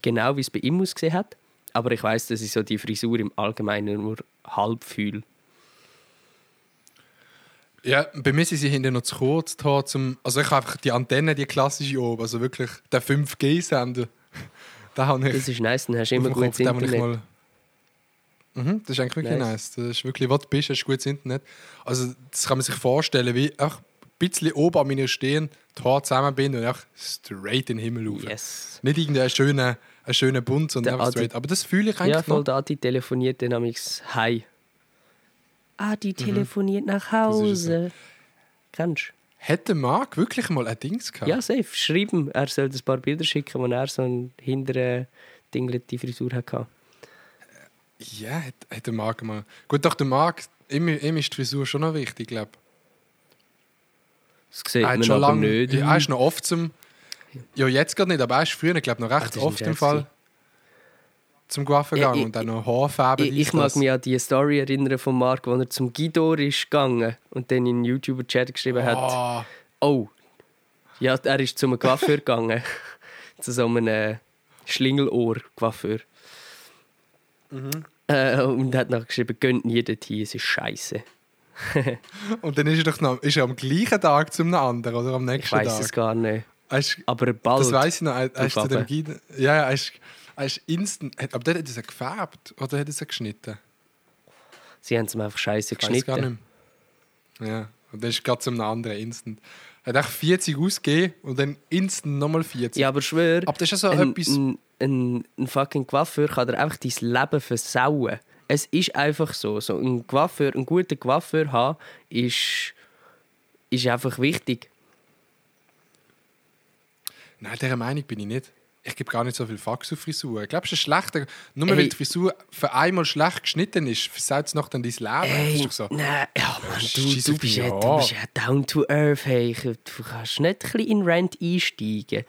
[SPEAKER 5] genau, wie es bei ihm ausgesehen hat. Aber ich weiß, dass ich so die Frisur im Allgemeinen nur halb fühle.
[SPEAKER 1] Ja, bei mir sind sie hinten noch zu kurz. Zum, also ich habe einfach die Antenne, die klassische oben, also wirklich der 5G-Sender. Da habe ich
[SPEAKER 5] Das ist nice, dann hast du immer
[SPEAKER 1] Kopf,
[SPEAKER 5] gutes Internet.
[SPEAKER 1] mal. Mhm, das ist eigentlich wirklich
[SPEAKER 5] Nice.
[SPEAKER 1] nice. Das ist wirklich, wo du bist, hast du gutes Internet. Also das kann man sich vorstellen, wie einfach ein bisschen oben an meiner Stirn die Haare zusammenbinden und einfach straight in den Himmel rauf.
[SPEAKER 5] Yes.
[SPEAKER 1] Nicht irgendein schöner, ein schöner Bund, sondern
[SPEAKER 5] Der
[SPEAKER 1] einfach
[SPEAKER 5] Adi-
[SPEAKER 1] straight. Aber das fühle ich eigentlich
[SPEAKER 5] Ja, voll,
[SPEAKER 1] noch.
[SPEAKER 5] der Adi telefoniert dann amigs Hi. Adi telefoniert nach
[SPEAKER 1] Mhm. Ist
[SPEAKER 5] Hause. Kennst du?
[SPEAKER 1] Hätte Marc wirklich mal ein Dings gehabt?
[SPEAKER 5] Ja, safe. Schreiben. Er soll ein paar Bilder schicken, wo er so eine hintere dinglete Frisur hatte.
[SPEAKER 1] Ja, hat, hat der Marc mal. Gut, doch der Marc, ihm, ihm ist die Frisur schon noch wichtig, glaube
[SPEAKER 5] Das sieht
[SPEAKER 1] Er
[SPEAKER 5] man
[SPEAKER 1] schon
[SPEAKER 5] aber
[SPEAKER 1] lange.
[SPEAKER 5] nicht.
[SPEAKER 1] Er ist noch oft zum. Ja, jetzt gerade nicht, aber er ist früher, glaube noch recht
[SPEAKER 5] ein
[SPEAKER 1] oft im Fall
[SPEAKER 5] gewesen.
[SPEAKER 1] zum
[SPEAKER 5] Ja,
[SPEAKER 1] gegangen
[SPEAKER 5] ich-
[SPEAKER 1] und dann noch Haarfarben.
[SPEAKER 5] Ich, ich mag mich an die Story erinnern von Marc, wo er zum Guido ist gegangen und dann in den YouTuber-Chat geschrieben hat,
[SPEAKER 1] Ah,
[SPEAKER 5] oh, ja, er ist zum Coiffeur gegangen. zu so einem äh, Schlingelohr-Coiffeur.
[SPEAKER 1] Mhm.
[SPEAKER 5] Äh, und hat noch geschrieben, gönnt nie dorthin, es ist scheiße.
[SPEAKER 1] Und dann ist er doch noch, ist er am gleichen Tag zum anderen oder am
[SPEAKER 5] Ich
[SPEAKER 1] nächsten
[SPEAKER 5] weiß
[SPEAKER 1] Tag.
[SPEAKER 5] es gar nicht.
[SPEAKER 1] Ist-
[SPEAKER 5] Aber bald.
[SPEAKER 1] das weiß ich noch. Ist zu dem. Guide, ja, ja, er ist instant. Aber der hat er sie gefärbt oder hat er sie geschnitten?
[SPEAKER 5] Sie haben es einfach scheiße
[SPEAKER 1] Ich weiß gar
[SPEAKER 5] geschnitten.
[SPEAKER 1] nicht mehr. Ja, und dann ist gerade zum anderen instant. Er hat echt 40 ausgegeben und dann instant nochmal 40.
[SPEAKER 5] Ja, aber schwör,
[SPEAKER 1] Aber das ist ja so
[SPEAKER 5] ein,
[SPEAKER 1] etwas.
[SPEAKER 5] ein, ein, ein fucking Coiffeur kann dir einfach dein Leben versauen. Es ist einfach so. so ein Coiffeur, einen guten Coiffeur haben, ist, ist einfach wichtig.
[SPEAKER 1] Nein, dieser Meinung bin ich nicht. Ich gebe gar nicht so viel Fax auf Frisur. Ich glaube, es ist schlechter. Nur
[SPEAKER 5] Ey.
[SPEAKER 1] weil die Frisur für einmal schlecht geschnitten ist, versaut es noch dann dein Leben. das ist doch so.
[SPEAKER 5] nein, ja, Mann, du, du,
[SPEAKER 1] auf
[SPEAKER 5] bist ja, du bist ja down to earth. Hey. Du kannst nicht ein bisschen in Rent einsteigen.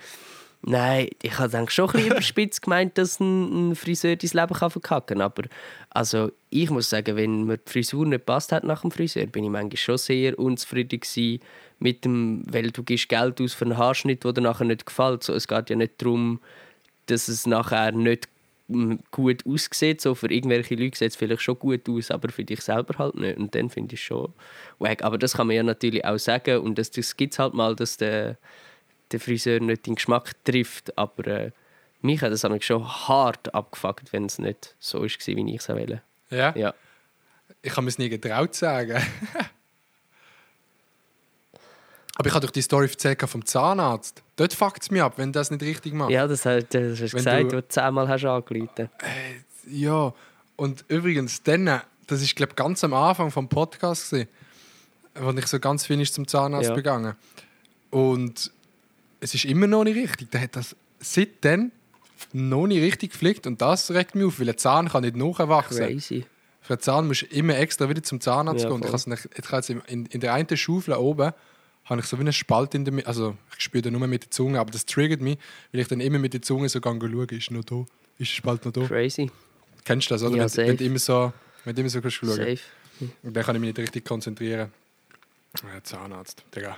[SPEAKER 5] Nein, ich habe eigentlich schon ein bisschen überspitzt gemeint, dass ein, ein Friseur dein Leben kann verkacken kann. Aber also, ich muss sagen, wenn mir die Frisur nicht passt hat nach dem Friseur, bin ich manchmal schon sehr unzufrieden gewesen mit dem, weil du gibst Geld aus für einen Haarschnitt, der dir nachher nicht gefällt. So, es geht ja nicht darum, dass es nachher nicht mm, gut aussieht. So für irgendwelche Leute sieht es vielleicht schon gut aus, aber für dich selber halt nicht. Und dann finde ich es schon wack. Aber das kann man ja natürlich auch sagen. Und das, das gibt es halt mal, dass der, der Friseur nicht den Geschmack trifft. Aber äh, mich hat das eigentlich schon hart abgefuckt, wenn es nicht so war, wie ich es wollte.
[SPEAKER 1] Ja?
[SPEAKER 5] Ja.
[SPEAKER 1] Ich habe mir es nie getraut zu sagen. Aber ich habe doch die Story erzählt vom Zahnarzt. Dort fuckt es mich ab, wenn du das nicht richtig macht.
[SPEAKER 5] ja, das, hat, das hast gesagt,
[SPEAKER 1] du-
[SPEAKER 5] du du zehnmal hast angerufen
[SPEAKER 1] Ja, und übrigens, dann, äh, das ist glaube ganz am Anfang vom Podcast gewesen, wo ich so ganz finisch zum Zahnarzt
[SPEAKER 5] Ja.
[SPEAKER 1] begangen. Und es ist immer noch nicht richtig. Der hat das seitdem noch nicht richtig gepflegt und das regt mich auf, weil ein Zahn kann nicht nachwachsen.
[SPEAKER 5] Crazy.
[SPEAKER 1] Für einen Zahn musst du immer extra wieder zum Zahnarzt
[SPEAKER 5] Ja,
[SPEAKER 1] gehen. Und ich nicht- ich jetzt in, in der einen Schaufel oben habe ich so wie einen Spalt in der Mitte. Also ich spüre den nur mit der Zunge, aber das triggert mich, weil ich dann immer mit der Zunge so schaue, ist noch da, ist der Spalt noch da.
[SPEAKER 5] Crazy.
[SPEAKER 1] Kennst du das, oder?
[SPEAKER 5] Ja,
[SPEAKER 1] wenn,
[SPEAKER 5] safe.
[SPEAKER 1] wenn du immer so, wenn du immer so schauen.
[SPEAKER 5] Safe.
[SPEAKER 1] Und dann kann ich mich nicht richtig konzentrieren. Ja, Zahnarzt, Digga.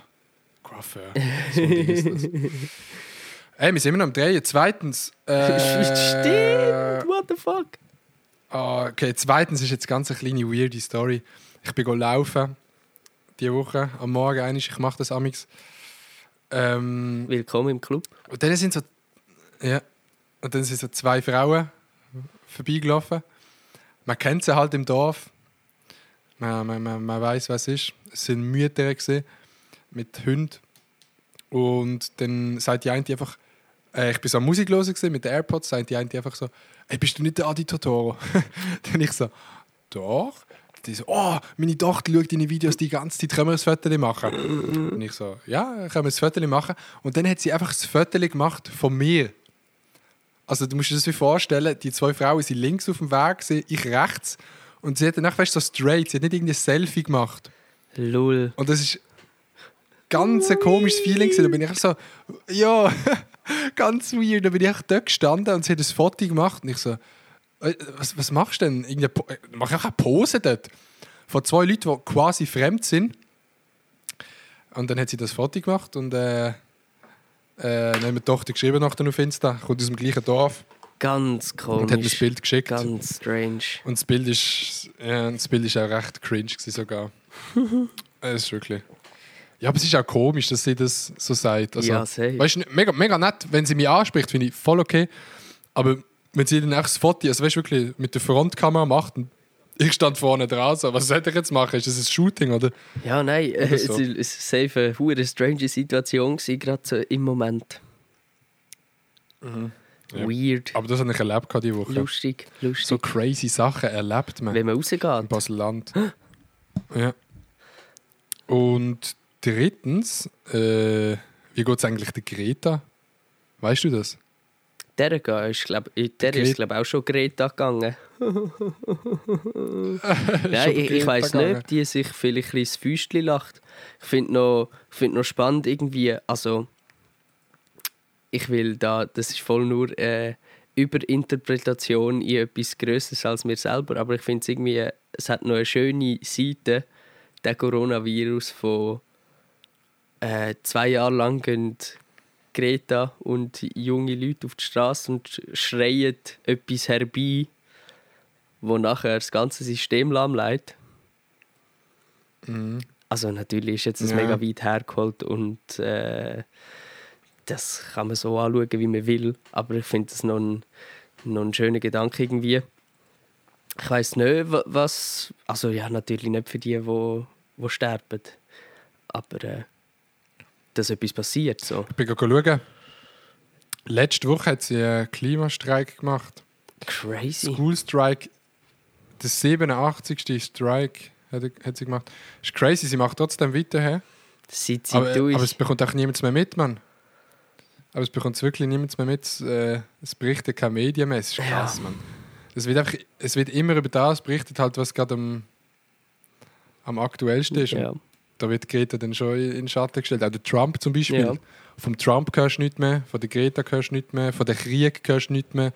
[SPEAKER 1] Coiffeur. So. Ey, wir sind immer noch am Drehen. Zweitens. Äh,
[SPEAKER 5] Stimmt, what the fuck?
[SPEAKER 1] Ah, okay, zweitens ist jetzt ganz eine kleine weirde Story. Ich bin go laufen diese Woche am Morgen einig. Ich mache das amix. Ähm,
[SPEAKER 5] Willkommen im Club.
[SPEAKER 1] und dann sind so ja und dann sind so zwei Frauen vorbeigelaufen. Man kennt sie halt im Dorf. Man, man, man, man weiß, was es ist. Es sind Mütter gewesen, mit Hunden. Und dann sagt die eine einfach, äh, ich bin so am Musik hören gewesen, mit den AirPods, sagt die eine einfach so, hey, bist du nicht der Adi Totoro? dann ich so, doch. Die so, oh, meine Tochter schaut deine Videos die ganze Zeit, können wir ein Foto machen? Und ich so, ja, können wir ein Foto machen. Und dann hat sie einfach das Foto gemacht von mir. Also du musst dir das wie vorstellen, die zwei Frauen sind links auf dem Weg, ich rechts. Und sie hat danach, weißt du, so straight, sie hat nicht irgendein Selfie gemacht.
[SPEAKER 5] Lul.
[SPEAKER 1] Und das ist ganz ein komisches Feeling. Da bin ich so, ja, ganz weird. Da bin ich dort gestanden und sie hat ein Foto gemacht. Und ich so, äh, was, was machst du denn? Irgendeine Po- äh, Mach ich auch eine Pose dort? Von zwei Leuten, die quasi fremd sind. Und dann hat sie das Foto gemacht und äh, äh, dann hat mir die Tochter geschrieben nach auf Insta, kommt aus dem gleichen Dorf
[SPEAKER 5] Ganz komisch.
[SPEAKER 1] und hat mir das Bild geschickt.
[SPEAKER 5] Ganz strange.
[SPEAKER 1] Und das Bild ist, ja, das Bild ist auch recht cringe gewesen sogar. Es ist wirklich. Ja, aber es ist auch komisch, dass sie das so sagt. Also,
[SPEAKER 5] Ja, safe.
[SPEAKER 1] weißt, du, mega, mega nett, wenn sie mich anspricht, finde ich voll okay. Aber wenn sie dann auch das Foto, also weißt, du, wirklich mit der Frontkamera macht und ich stand vorne so, was soll ich jetzt machen? Ist das ein Shooting oder?
[SPEAKER 5] Ja, nein, äh,
[SPEAKER 1] Oder
[SPEAKER 5] es
[SPEAKER 1] so.
[SPEAKER 5] war safe eine hure strange Situation, gerade so im Moment.
[SPEAKER 1] Mhm. Ja.
[SPEAKER 5] Weird.
[SPEAKER 1] Aber das habe ich erlebt diese Woche.
[SPEAKER 5] Lustig, lustig.
[SPEAKER 1] So crazy Sachen erlebt man.
[SPEAKER 5] Wenn man rausgeht.
[SPEAKER 1] in Basel-Land. ja. Und drittens, äh, wie geht es eigentlich der Greta? Weißt du das?
[SPEAKER 5] Der ist, glaub, der
[SPEAKER 1] Gret-
[SPEAKER 5] ist glaub, auch schon Greta gegangen.
[SPEAKER 1] Schon
[SPEAKER 5] ich ich weiß nicht, ob die sich vielleicht ein bisschen Füßchen lacht. Ich finde noch, ich find noch spannend irgendwie, also ich will da, das ist voll nur äh, Überinterpretation in etwas Größeres als mir selber, aber ich finde es irgendwie, es hat noch eine schöne Seite, der Coronavirus von äh, zwei Jahre lang gehen Greta und junge Leute auf die Straße und schreien etwas herbei. wo nachher das ganze System lahmlegt. Also natürlich ist jetzt das
[SPEAKER 1] Mhm. Ja.
[SPEAKER 5] mega weit hergeholt und äh, das kann man so anschauen, wie man will. Aber ich finde das noch ein, noch ein schöner Gedanke irgendwie. Ich weiß nicht, wa- was. Also ja, natürlich nicht für die, wo, wo sterben. Aber äh, dass etwas passiert. So.
[SPEAKER 1] Ich bin gerade schauen. Letzte Woche hat sie einen Klimastreik gemacht.
[SPEAKER 5] Crazy.
[SPEAKER 1] School Strike. Der 87. Strike hat, hat sie gemacht. Ist crazy, sie macht trotzdem weiter. He?
[SPEAKER 5] Seit sie
[SPEAKER 1] Aber,
[SPEAKER 5] durch.
[SPEAKER 1] aber es bekommt auch niemand mehr mit, Mann. Aber es bekommt wirklich niemand mehr mit. Es, äh, es berichtet keine Medien mehr. Es ist krass,
[SPEAKER 5] Ja.
[SPEAKER 1] Mann. Es wird, einfach, es wird immer über das berichtet, halt, was gerade am, am aktuellsten ist.
[SPEAKER 5] ja.
[SPEAKER 1] Und da wird Greta dann schon in den Schatten gestellt. Auch der Trump zum Beispiel.
[SPEAKER 5] Ja.
[SPEAKER 1] Vom Trump hörst du nicht mehr, von der Greta hörst du nicht mehr, von der Krieg hörst du nicht mehr.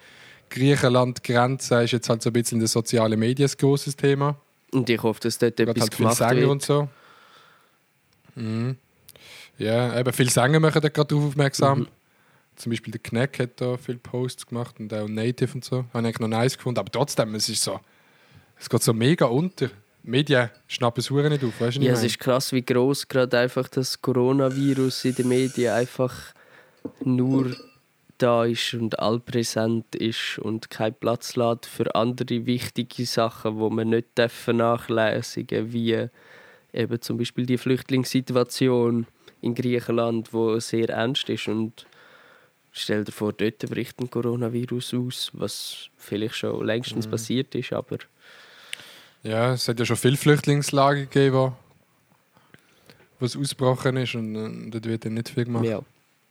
[SPEAKER 1] Griechenland-Grenze ist jetzt halt so ein bisschen in den sozialen Medien ein grosses Thema.
[SPEAKER 5] Und ich hoffe, dass dort etwas
[SPEAKER 1] halt viele
[SPEAKER 5] gemacht
[SPEAKER 1] Sänger
[SPEAKER 5] wird.
[SPEAKER 1] und so. Mhm. Ja, eben viele Sänger machen da gerade darauf aufmerksam.
[SPEAKER 5] Mhm.
[SPEAKER 1] Zum Beispiel der Knack hat da viele Posts gemacht und auch Native und so. Habe ich eigentlich noch nice gefunden. Aber trotzdem, es ist so, es geht so mega unter. Die Medien schnappen es nicht auf, weißt du?
[SPEAKER 5] Ja, es ist krass, wie groß gerade einfach das Coronavirus in den Medien einfach nur da ist und allpräsent ist und keinen Platz lässt für andere wichtige Sachen, wo man nicht dürfen nachlesen wie eben zum Beispiel die Flüchtlingssituation in Griechenland, wo sehr ernst ist und stell dir vor, dort bricht ein Coronavirus aus, was vielleicht schon längstens
[SPEAKER 1] Mhm.
[SPEAKER 5] passiert ist, aber
[SPEAKER 1] Ja, es hat ja schon viele Flüchtlingslager gegeben, es ausgebrochen ist und äh, dort wird dann nicht viel gemacht.
[SPEAKER 5] ja,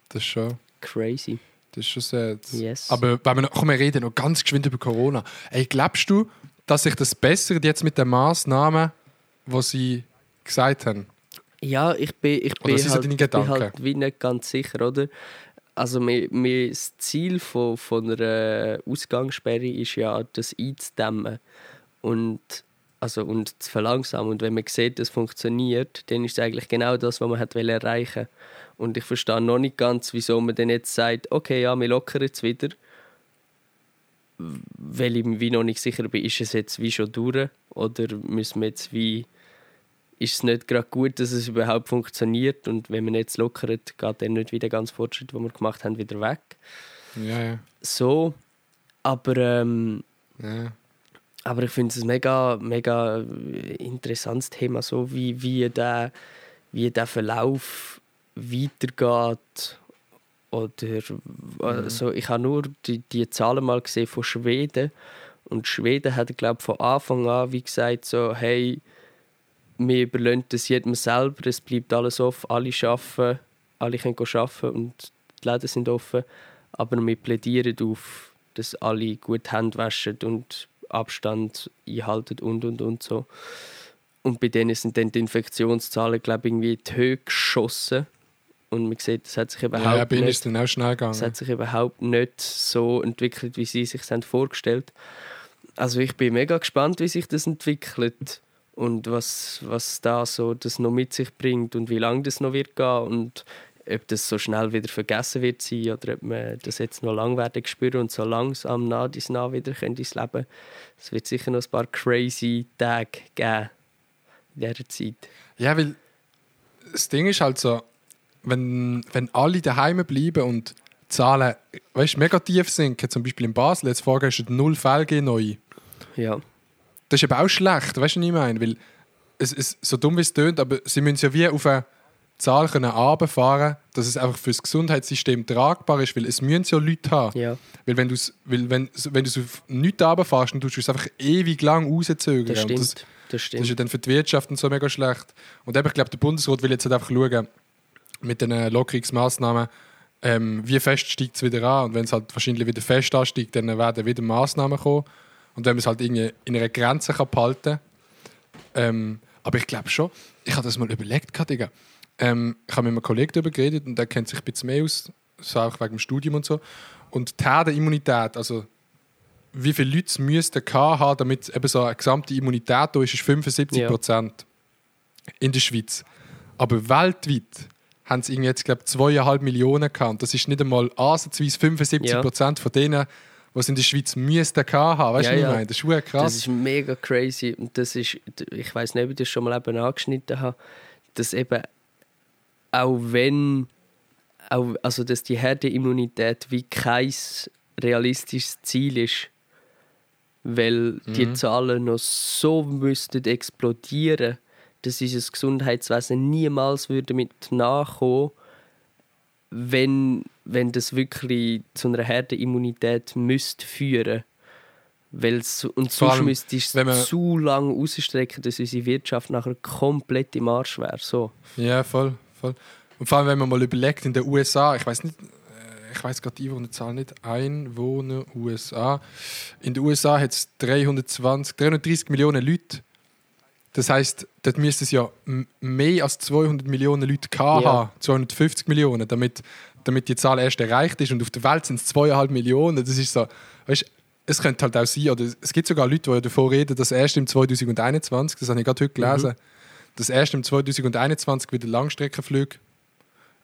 [SPEAKER 1] Das ist schon,
[SPEAKER 5] crazy.
[SPEAKER 1] das ist schon sad.
[SPEAKER 5] Yes.
[SPEAKER 1] Aber wenn wir, noch- komm, wir reden noch ganz geschwind über Corona. Ey, glaubst du, dass sich das bessert jetzt mit den Massnahmen, die sie gesagt haben?
[SPEAKER 5] Ja, ich bin, ich bin,
[SPEAKER 1] was
[SPEAKER 5] halt, ich bin halt wie nicht ganz sicher, oder? Also mir, mir das Ziel von, von einer Ausgangssperre ist ja, das einzudämmen und, also, und zu verlangsamen. Und wenn man sieht, das funktioniert, dann ist es eigentlich genau das, was man hat erreichen Und ich verstehe noch nicht ganz, wieso man dann jetzt sagt, okay, ja, wir lockern jetzt wieder. Weil ich mir wie noch nicht sicher bin, ist es jetzt wie schon durch oder müssen wir jetzt wie ist es nicht gerade gut, dass es überhaupt funktioniert und wenn man jetzt lockert, geht dann nicht wieder ganz Fortschritt, den wir gemacht haben, wieder weg.
[SPEAKER 1] Ja, ja.
[SPEAKER 5] So, aber, ähm,
[SPEAKER 1] ja.
[SPEAKER 5] Aber ich finde es ein mega, mega interessantes Thema, so wie, wie, der, wie der Verlauf weitergeht. Oder, also ich habe nur die, die Zahlen mal gesehen von Schweden und Schweden hat, glaube von Anfang an wie gesagt so, hey, wir überlassen das jedem selber, es bleibt alles offen, alle arbeiten, alle können arbeiten und die Läden sind offen, aber wir plädieren auf, dass alle gut Hände waschen und Abstand einhalten und und und so. Und bei denen sind dann die Infektionszahlen, glaube ich, irgendwie in die Höhe geschossen. Und man sieht, das hat sich überhaupt
[SPEAKER 1] ja bei
[SPEAKER 5] nicht
[SPEAKER 1] ist dann auch schnell gegangen.
[SPEAKER 5] hat sich überhaupt nicht so entwickelt, wie sie sich haben vorgestellt Also ich bin mega gespannt, wie sich das entwickelt und was, was da so das noch mit sich bringt und wie lange das noch wird gehen und ob das so schnell wieder vergessen wird sein oder ob man das jetzt noch lang werden spüren und so langsam nah dies nah wieder können ins Leben. Es wird sicher noch ein paar crazy Tage geben in dieser Zeit.
[SPEAKER 1] Ja, weil das Ding ist halt so, wenn, wenn alle daheim bleiben und die Zahlen weißt, mega tief sinken, zum Beispiel in Basel, jetzt vorher ist es null Fälle neu.
[SPEAKER 5] Ja,
[SPEAKER 1] Das ist eben auch schlecht, weißt du, was ich meine? Weil es, es, so dumm wie es tönt, aber sie müssen ja wie auf eine Zahl können runterfahren, dass es einfach für das Gesundheitssystem tragbar ist, weil es müssen ja Leute haben.
[SPEAKER 5] ja,
[SPEAKER 1] Weil wenn du es weil wenn, wenn du's auf nichts runterfährst, dann tust du es einfach ewig lang rauszögern.
[SPEAKER 5] das stimmt.
[SPEAKER 1] das,
[SPEAKER 5] Das,
[SPEAKER 1] das
[SPEAKER 5] stimmt.
[SPEAKER 1] ist ja dann für die Wirtschaft und so mega schlecht. Und eben, ich glaube, der Bundesrat will jetzt halt einfach schauen, mit den Lockerungsmaßnahmen, ähm, wie fest steigt es wieder an. Und wenn es halt wahrscheinlich wieder fest ansteigt, dann werden wieder Maßnahmen kommen. Und wenn man es halt irgendwie in einer Grenze kann behalten ähm, Aber ich glaube schon, ich habe das mal überlegt, Digga. Ähm, ich habe mit einem Kollegen darüber geredet und der kennt sich ein bisschen mehr aus, so auch wegen dem Studium und so. Und die Herdenimmunität, also wie viele Leute es müssten haben, damit eben so eine gesamte Immunität da ist, ist 75 Prozent in der Schweiz. Aber weltweit haben sie irgendwie jetzt, glaube ich, zweieinhalb Millionen gehabt. Und das ist nicht einmal ansatzweise 75 Prozent von denen, was in der Schweiz müssten haben. Weißt du,
[SPEAKER 5] Ja,
[SPEAKER 1] was ich
[SPEAKER 5] ja.
[SPEAKER 1] meine? Das ist wirklich krass.
[SPEAKER 5] Das ist mega crazy. Und das ist, ich weiß nicht, ob ich das schon mal eben angeschnitten habe, dass eben auch wenn, auch, also dass die Herdenimmunität wie kein realistisches Ziel ist, weil die
[SPEAKER 1] Mhm.
[SPEAKER 5] Zahlen noch so müssten explodieren, dass unser Gesundheitswesen niemals würde mit nachkommen, wenn, wenn das wirklich zu einer Herdenimmunität müsste führen Weil's, und
[SPEAKER 1] Vor
[SPEAKER 5] sonst müsste es zu lange ausstrecken, dass unsere Wirtschaft nachher komplett im Arsch wäre. So.
[SPEAKER 1] Ja, voll, voll. Und vor allem, wenn man mal überlegt, in den USA, ich weiß nicht, äh, ich weiß gerade die Einwohnerzahl nicht, Einwohner USA. In den USA hat es 320, 330 Millionen Leute. Das heißt, dort müsste es ja mehr als 200 Millionen Leute gehabt
[SPEAKER 5] Ja.
[SPEAKER 1] haben, 250 Millionen, damit, damit die Zahl erst erreicht ist. Und auf der Welt sind es zweieinhalb Millionen. Das ist so, weißt, es könnte halt auch sein, oder es gibt sogar Leute, die davon reden, dass erst im 2021, das habe ich gerade heute gelesen, dass erst im 2021 wieder Langstreckenflüge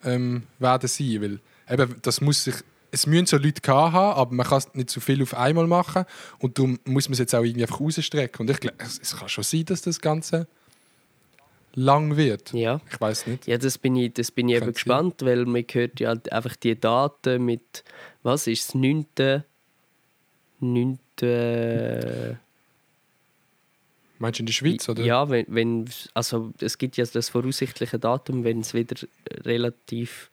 [SPEAKER 1] ähm, werden sein, weil eben, das muss sich, es müssen so Leute haben, aber man kann es nicht so viel auf einmal machen und darum muss man es jetzt auch irgendwie einfach rausstrecken und ich glaube, es, es kann schon sein, dass das Ganze lang wird.
[SPEAKER 5] Ja.
[SPEAKER 1] Ich weiß nicht.
[SPEAKER 5] Ja, das bin ich, das bin ich eben gespannt, weil man hört ja halt einfach die Daten mit, was ist das, 9. 9.
[SPEAKER 1] Meinst du in der Schweiz, oder?
[SPEAKER 5] Ja, wenn, wenn, also es gibt ja das voraussichtliche Datum, wenn es wieder relativ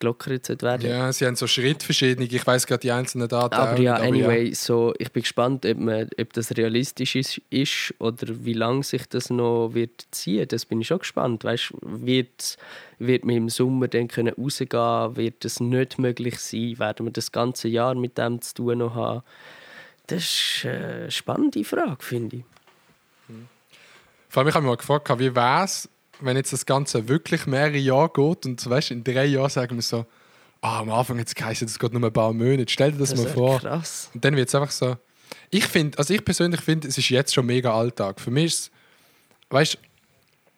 [SPEAKER 5] gelockert werden.
[SPEAKER 1] Ja, sie haben so Schrittverschiedene, ich weiß gerade die einzelnen Daten
[SPEAKER 5] Aber
[SPEAKER 1] auch
[SPEAKER 5] ja,
[SPEAKER 1] nicht,
[SPEAKER 5] anyway, so, ich bin gespannt, ob, man, ob das realistisch ist, ist oder wie lange sich das noch wird ziehen. Das bin ich schon gespannt. Weißt, wird, wird man im Sommer dann können rausgehen? Wird das nicht möglich sein? Werden wir das ganze Jahr mit dem zu tun noch haben? Das ist eine spannende Frage, finde ich.
[SPEAKER 1] Vor allem, ich habe mich mal gefragt, wie wäre es, wenn jetzt das Ganze wirklich mehrere Jahre geht und weißt, in drei Jahren sagen wir so, ah, am Anfang hat es geheißen, das geht nur ein paar Monate. Stell dir das, mal
[SPEAKER 5] wäre
[SPEAKER 1] vor.
[SPEAKER 5] krass.
[SPEAKER 1] Und dann wird es einfach so. Ich finde, also ich persönlich finde, es ist jetzt schon mega Alltag. Für mich ist es, weißt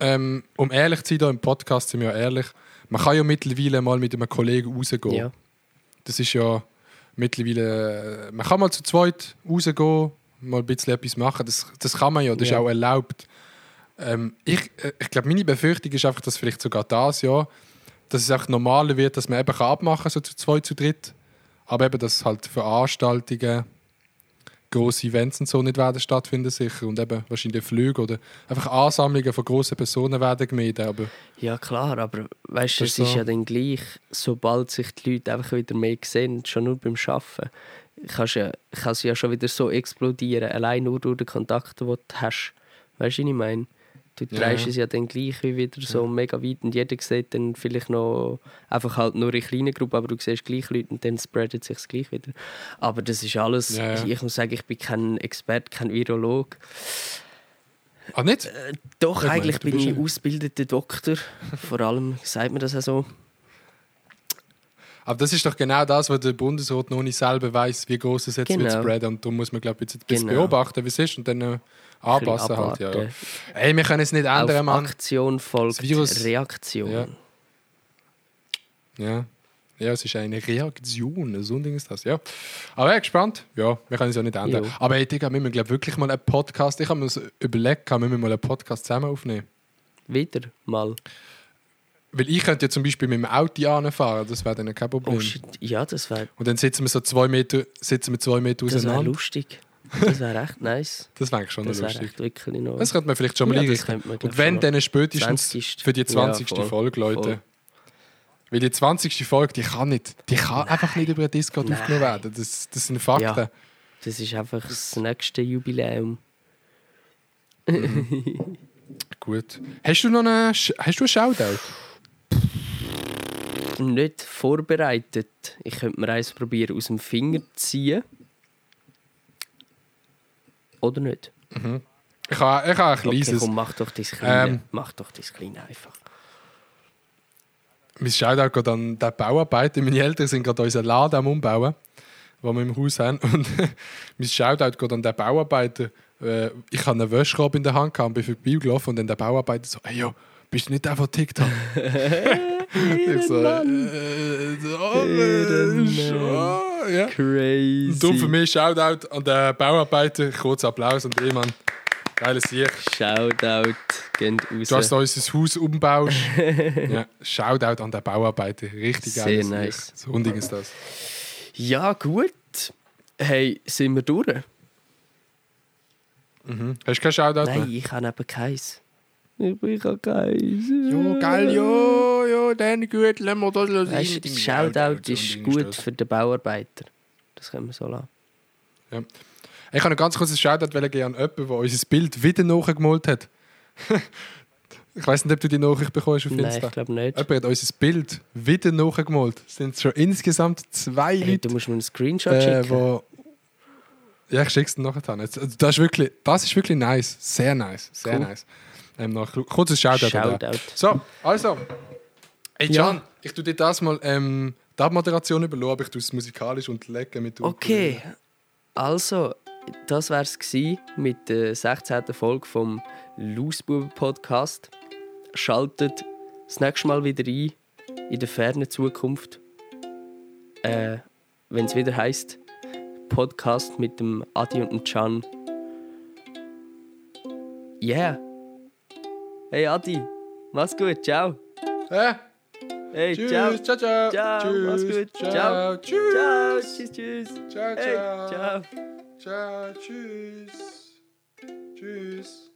[SPEAKER 1] ähm, um ehrlich zu sein, hier im Podcast sind wir ja ehrlich, man kann ja mittlerweile mal mit einem Kollegen rausgehen.
[SPEAKER 5] Ja.
[SPEAKER 1] Das ist ja mittlerweile, man kann mal zu zweit rausgehen, mal ein bisschen etwas machen, das, das kann man ja, das
[SPEAKER 5] Ja.
[SPEAKER 1] ist auch erlaubt. Ähm, ich äh, ich glaube, meine Befürchtung ist einfach, dass vielleicht sogar das Jahr, dass es einfach normaler wird, dass man eben abmachen kann, so zu zweit, zu dritt, aber eben, dass halt Veranstaltungen, grosse Events und so nicht werden stattfinden sicher und eben wahrscheinlich Flüge oder einfach Ansammlungen von grossen Personen werden gemieden, aber
[SPEAKER 5] Ja, klar, aber weißt du, es
[SPEAKER 1] ist so.
[SPEAKER 5] ja dann gleich, sobald sich die Leute einfach wieder mehr sehen, schon nur beim Arbeiten, kannst ja, kann es ja schon wieder so explodieren, allein nur durch den Kontakt, den du hast. Weißt du, was ich meine? Du
[SPEAKER 1] Ja,
[SPEAKER 5] drehst
[SPEAKER 1] ja.
[SPEAKER 5] es ja dann gleich wie wieder so mega weit und jeder sieht dann vielleicht noch einfach halt nur in kleinen Gruppen, aber du siehst gleich Leute und dann spreadet sich gleich wieder. Aber das ist alles,
[SPEAKER 1] Ja, ja.
[SPEAKER 5] ich muss sagen, ich bin kein Experte, kein Virolog.
[SPEAKER 1] ah, nicht?
[SPEAKER 5] Doch,
[SPEAKER 1] Ja, gut,
[SPEAKER 5] eigentlich
[SPEAKER 1] du
[SPEAKER 5] bin ich
[SPEAKER 1] ja-
[SPEAKER 5] ausgebildeter Doktor. Vor allem sagt man das auch so.
[SPEAKER 1] Aber das ist doch genau das, was der Bundesrat noch nicht selber weiß, wie groß es jetzt wird
[SPEAKER 5] Genau.
[SPEAKER 1] spreaden. Und darum muss man, glaube ich, jetzt ein bisschen
[SPEAKER 5] Genau.
[SPEAKER 1] beobachten, wie es ist und dann äh, anpassen halt. Ja. Hey, wir können es nicht ändern,
[SPEAKER 5] Auf
[SPEAKER 1] Mann.
[SPEAKER 5] Aktion folgt
[SPEAKER 1] Das
[SPEAKER 5] Reaktion.
[SPEAKER 1] Ja. Ja. ja, es ist eine Reaktion, so ein Ding ist das, ja. Aber ja, gespannt. Ja, wir können es ja nicht ändern.
[SPEAKER 5] Jo.
[SPEAKER 1] Aber hey, Digga, wir müssen glaub, wirklich mal einen Podcast, ich habe mir so überlegt, können wir mal einen Podcast zusammen aufnehmen.
[SPEAKER 5] Wieder mal.
[SPEAKER 1] Weil ich könnte ja zum Beispiel mit dem Auto anfahren, das wäre dann kein Problem.
[SPEAKER 5] Oh ja, das wäre
[SPEAKER 1] Und dann sitzen wir so zwei Meter, sitzen wir zwei Meter
[SPEAKER 5] das
[SPEAKER 1] auseinander.
[SPEAKER 5] lustig. Das wäre echt nice.
[SPEAKER 1] Das wäre schon
[SPEAKER 5] Das wäre
[SPEAKER 1] lustig.
[SPEAKER 5] echt wirklich noch.
[SPEAKER 1] Das könnte man vielleicht schon mal
[SPEAKER 5] Ja,
[SPEAKER 1] einrichten. Und wenn, dann spätestens
[SPEAKER 5] 20.
[SPEAKER 1] für die 20.
[SPEAKER 5] Ja, voll.
[SPEAKER 1] Folge, Leute.
[SPEAKER 5] Voll.
[SPEAKER 1] Weil die 20. Folge, die kann nicht. Die kann einfach nicht über Discord
[SPEAKER 5] Nein.
[SPEAKER 1] aufgenommen werden. Das, das sind Fakten.
[SPEAKER 5] Ja. Das ist einfach das nächste Jubiläum.
[SPEAKER 1] Gut. Hast du noch einen, Sch- hast du einen Shoutout?
[SPEAKER 5] Nicht vorbereitet. Ich könnte mir eins probieren aus dem Finger ziehen. Oder nicht?
[SPEAKER 1] Ich habe, ich habe ein
[SPEAKER 5] Okay,
[SPEAKER 1] kleines.
[SPEAKER 5] komm, mach doch das Kleine.
[SPEAKER 1] Ähm.
[SPEAKER 5] Mach doch das Kleine einfach.
[SPEAKER 1] Mein Shoutout geht an den Bauarbeiter. Meine Eltern sind gerade unseren Laden am Umbauen, den wir im Haus haben. Und mein Shoutout geht an den Bauarbeiter. Äh, Ich habe einen Wäschkorb in der Hand gehabt und bin vorbeigelaufen und dann der Bauarbeiter so, hey, jo, bist du nicht der von TikTok? ich so, äh, so, oh, oh, ja.
[SPEAKER 5] Crazy.
[SPEAKER 1] Und darum für mich Shoutout an den Bauarbeiter. Kurz Applaus an den Mann. Geiles Sieg.
[SPEAKER 5] Shoutout, geht raus.
[SPEAKER 1] Du hast unser Haus umgebaut. ja, Shoutout an den Bauarbeiter. Richtig
[SPEAKER 5] Sehr
[SPEAKER 1] geiles
[SPEAKER 5] nice.
[SPEAKER 1] Sieg. So ein Ding ist das.
[SPEAKER 5] Ja, gut. Hey, sind wir durch?
[SPEAKER 1] Hast du keinen Shoutout
[SPEAKER 5] Nein,
[SPEAKER 1] mehr?
[SPEAKER 5] ich habe eben keins. Ich, ich habe keins.
[SPEAKER 1] Jo, geil, jo, jo, dann gut, lassen wir das los.
[SPEAKER 5] Weißt, du, Shoutout ist gut für den Bauarbeiter. Das können wir so lassen.
[SPEAKER 1] Ich kann noch ganz kurz ein Shoutout geben an jemanden, der unser Bild wieder nachgemalt hat. ich weiß nicht, ob du die Nachricht bekommst auf
[SPEAKER 5] Nein,
[SPEAKER 1] Insta.
[SPEAKER 5] ich glaube nicht.
[SPEAKER 1] Jemand hat unser Bild wieder nachgemalt. Es sind schon insgesamt zwei
[SPEAKER 5] Hey,
[SPEAKER 1] Leute,
[SPEAKER 5] du musst mir einen Screenshot
[SPEAKER 1] äh,
[SPEAKER 5] schicken.
[SPEAKER 1] wo... Ja, ich schick's dir nachher. Also das, ist wirklich, das ist wirklich nice. Sehr nice. Sehr
[SPEAKER 5] Cool.
[SPEAKER 1] nice. Ähm, noch, kurzes Shoutout.
[SPEAKER 5] Shoutout.
[SPEAKER 1] So, also. Hey,
[SPEAKER 5] Ja.
[SPEAKER 1] Can, ich tu dir das mal ähm, die Abmoderation überlassen, aber ich tue es musikalisch unterlegen mit
[SPEAKER 5] Okay, also, das war es mit der 16. Folge vom Lausbuben Podcast. Schaltet das nächste Mal wieder ein, in der fernen Zukunft. Äh, Wenn es wieder heißt Podcast mit dem Adi und dem Can. Yeah. Hey Adi, mach's gut, ciao.
[SPEAKER 1] Äh,
[SPEAKER 5] Hey,
[SPEAKER 1] tschüss,
[SPEAKER 5] ciao.
[SPEAKER 1] ciao, ciao.
[SPEAKER 5] Ciao,
[SPEAKER 1] tschüss,
[SPEAKER 5] mach's gut.
[SPEAKER 1] Ciao,
[SPEAKER 5] Ciao.
[SPEAKER 1] tschüss.
[SPEAKER 5] Ciao, tschüss, tschüss.
[SPEAKER 1] Ciao,
[SPEAKER 5] Hey,
[SPEAKER 1] ciao.
[SPEAKER 5] ciao.
[SPEAKER 1] Ciao, tschüss. Tschüss.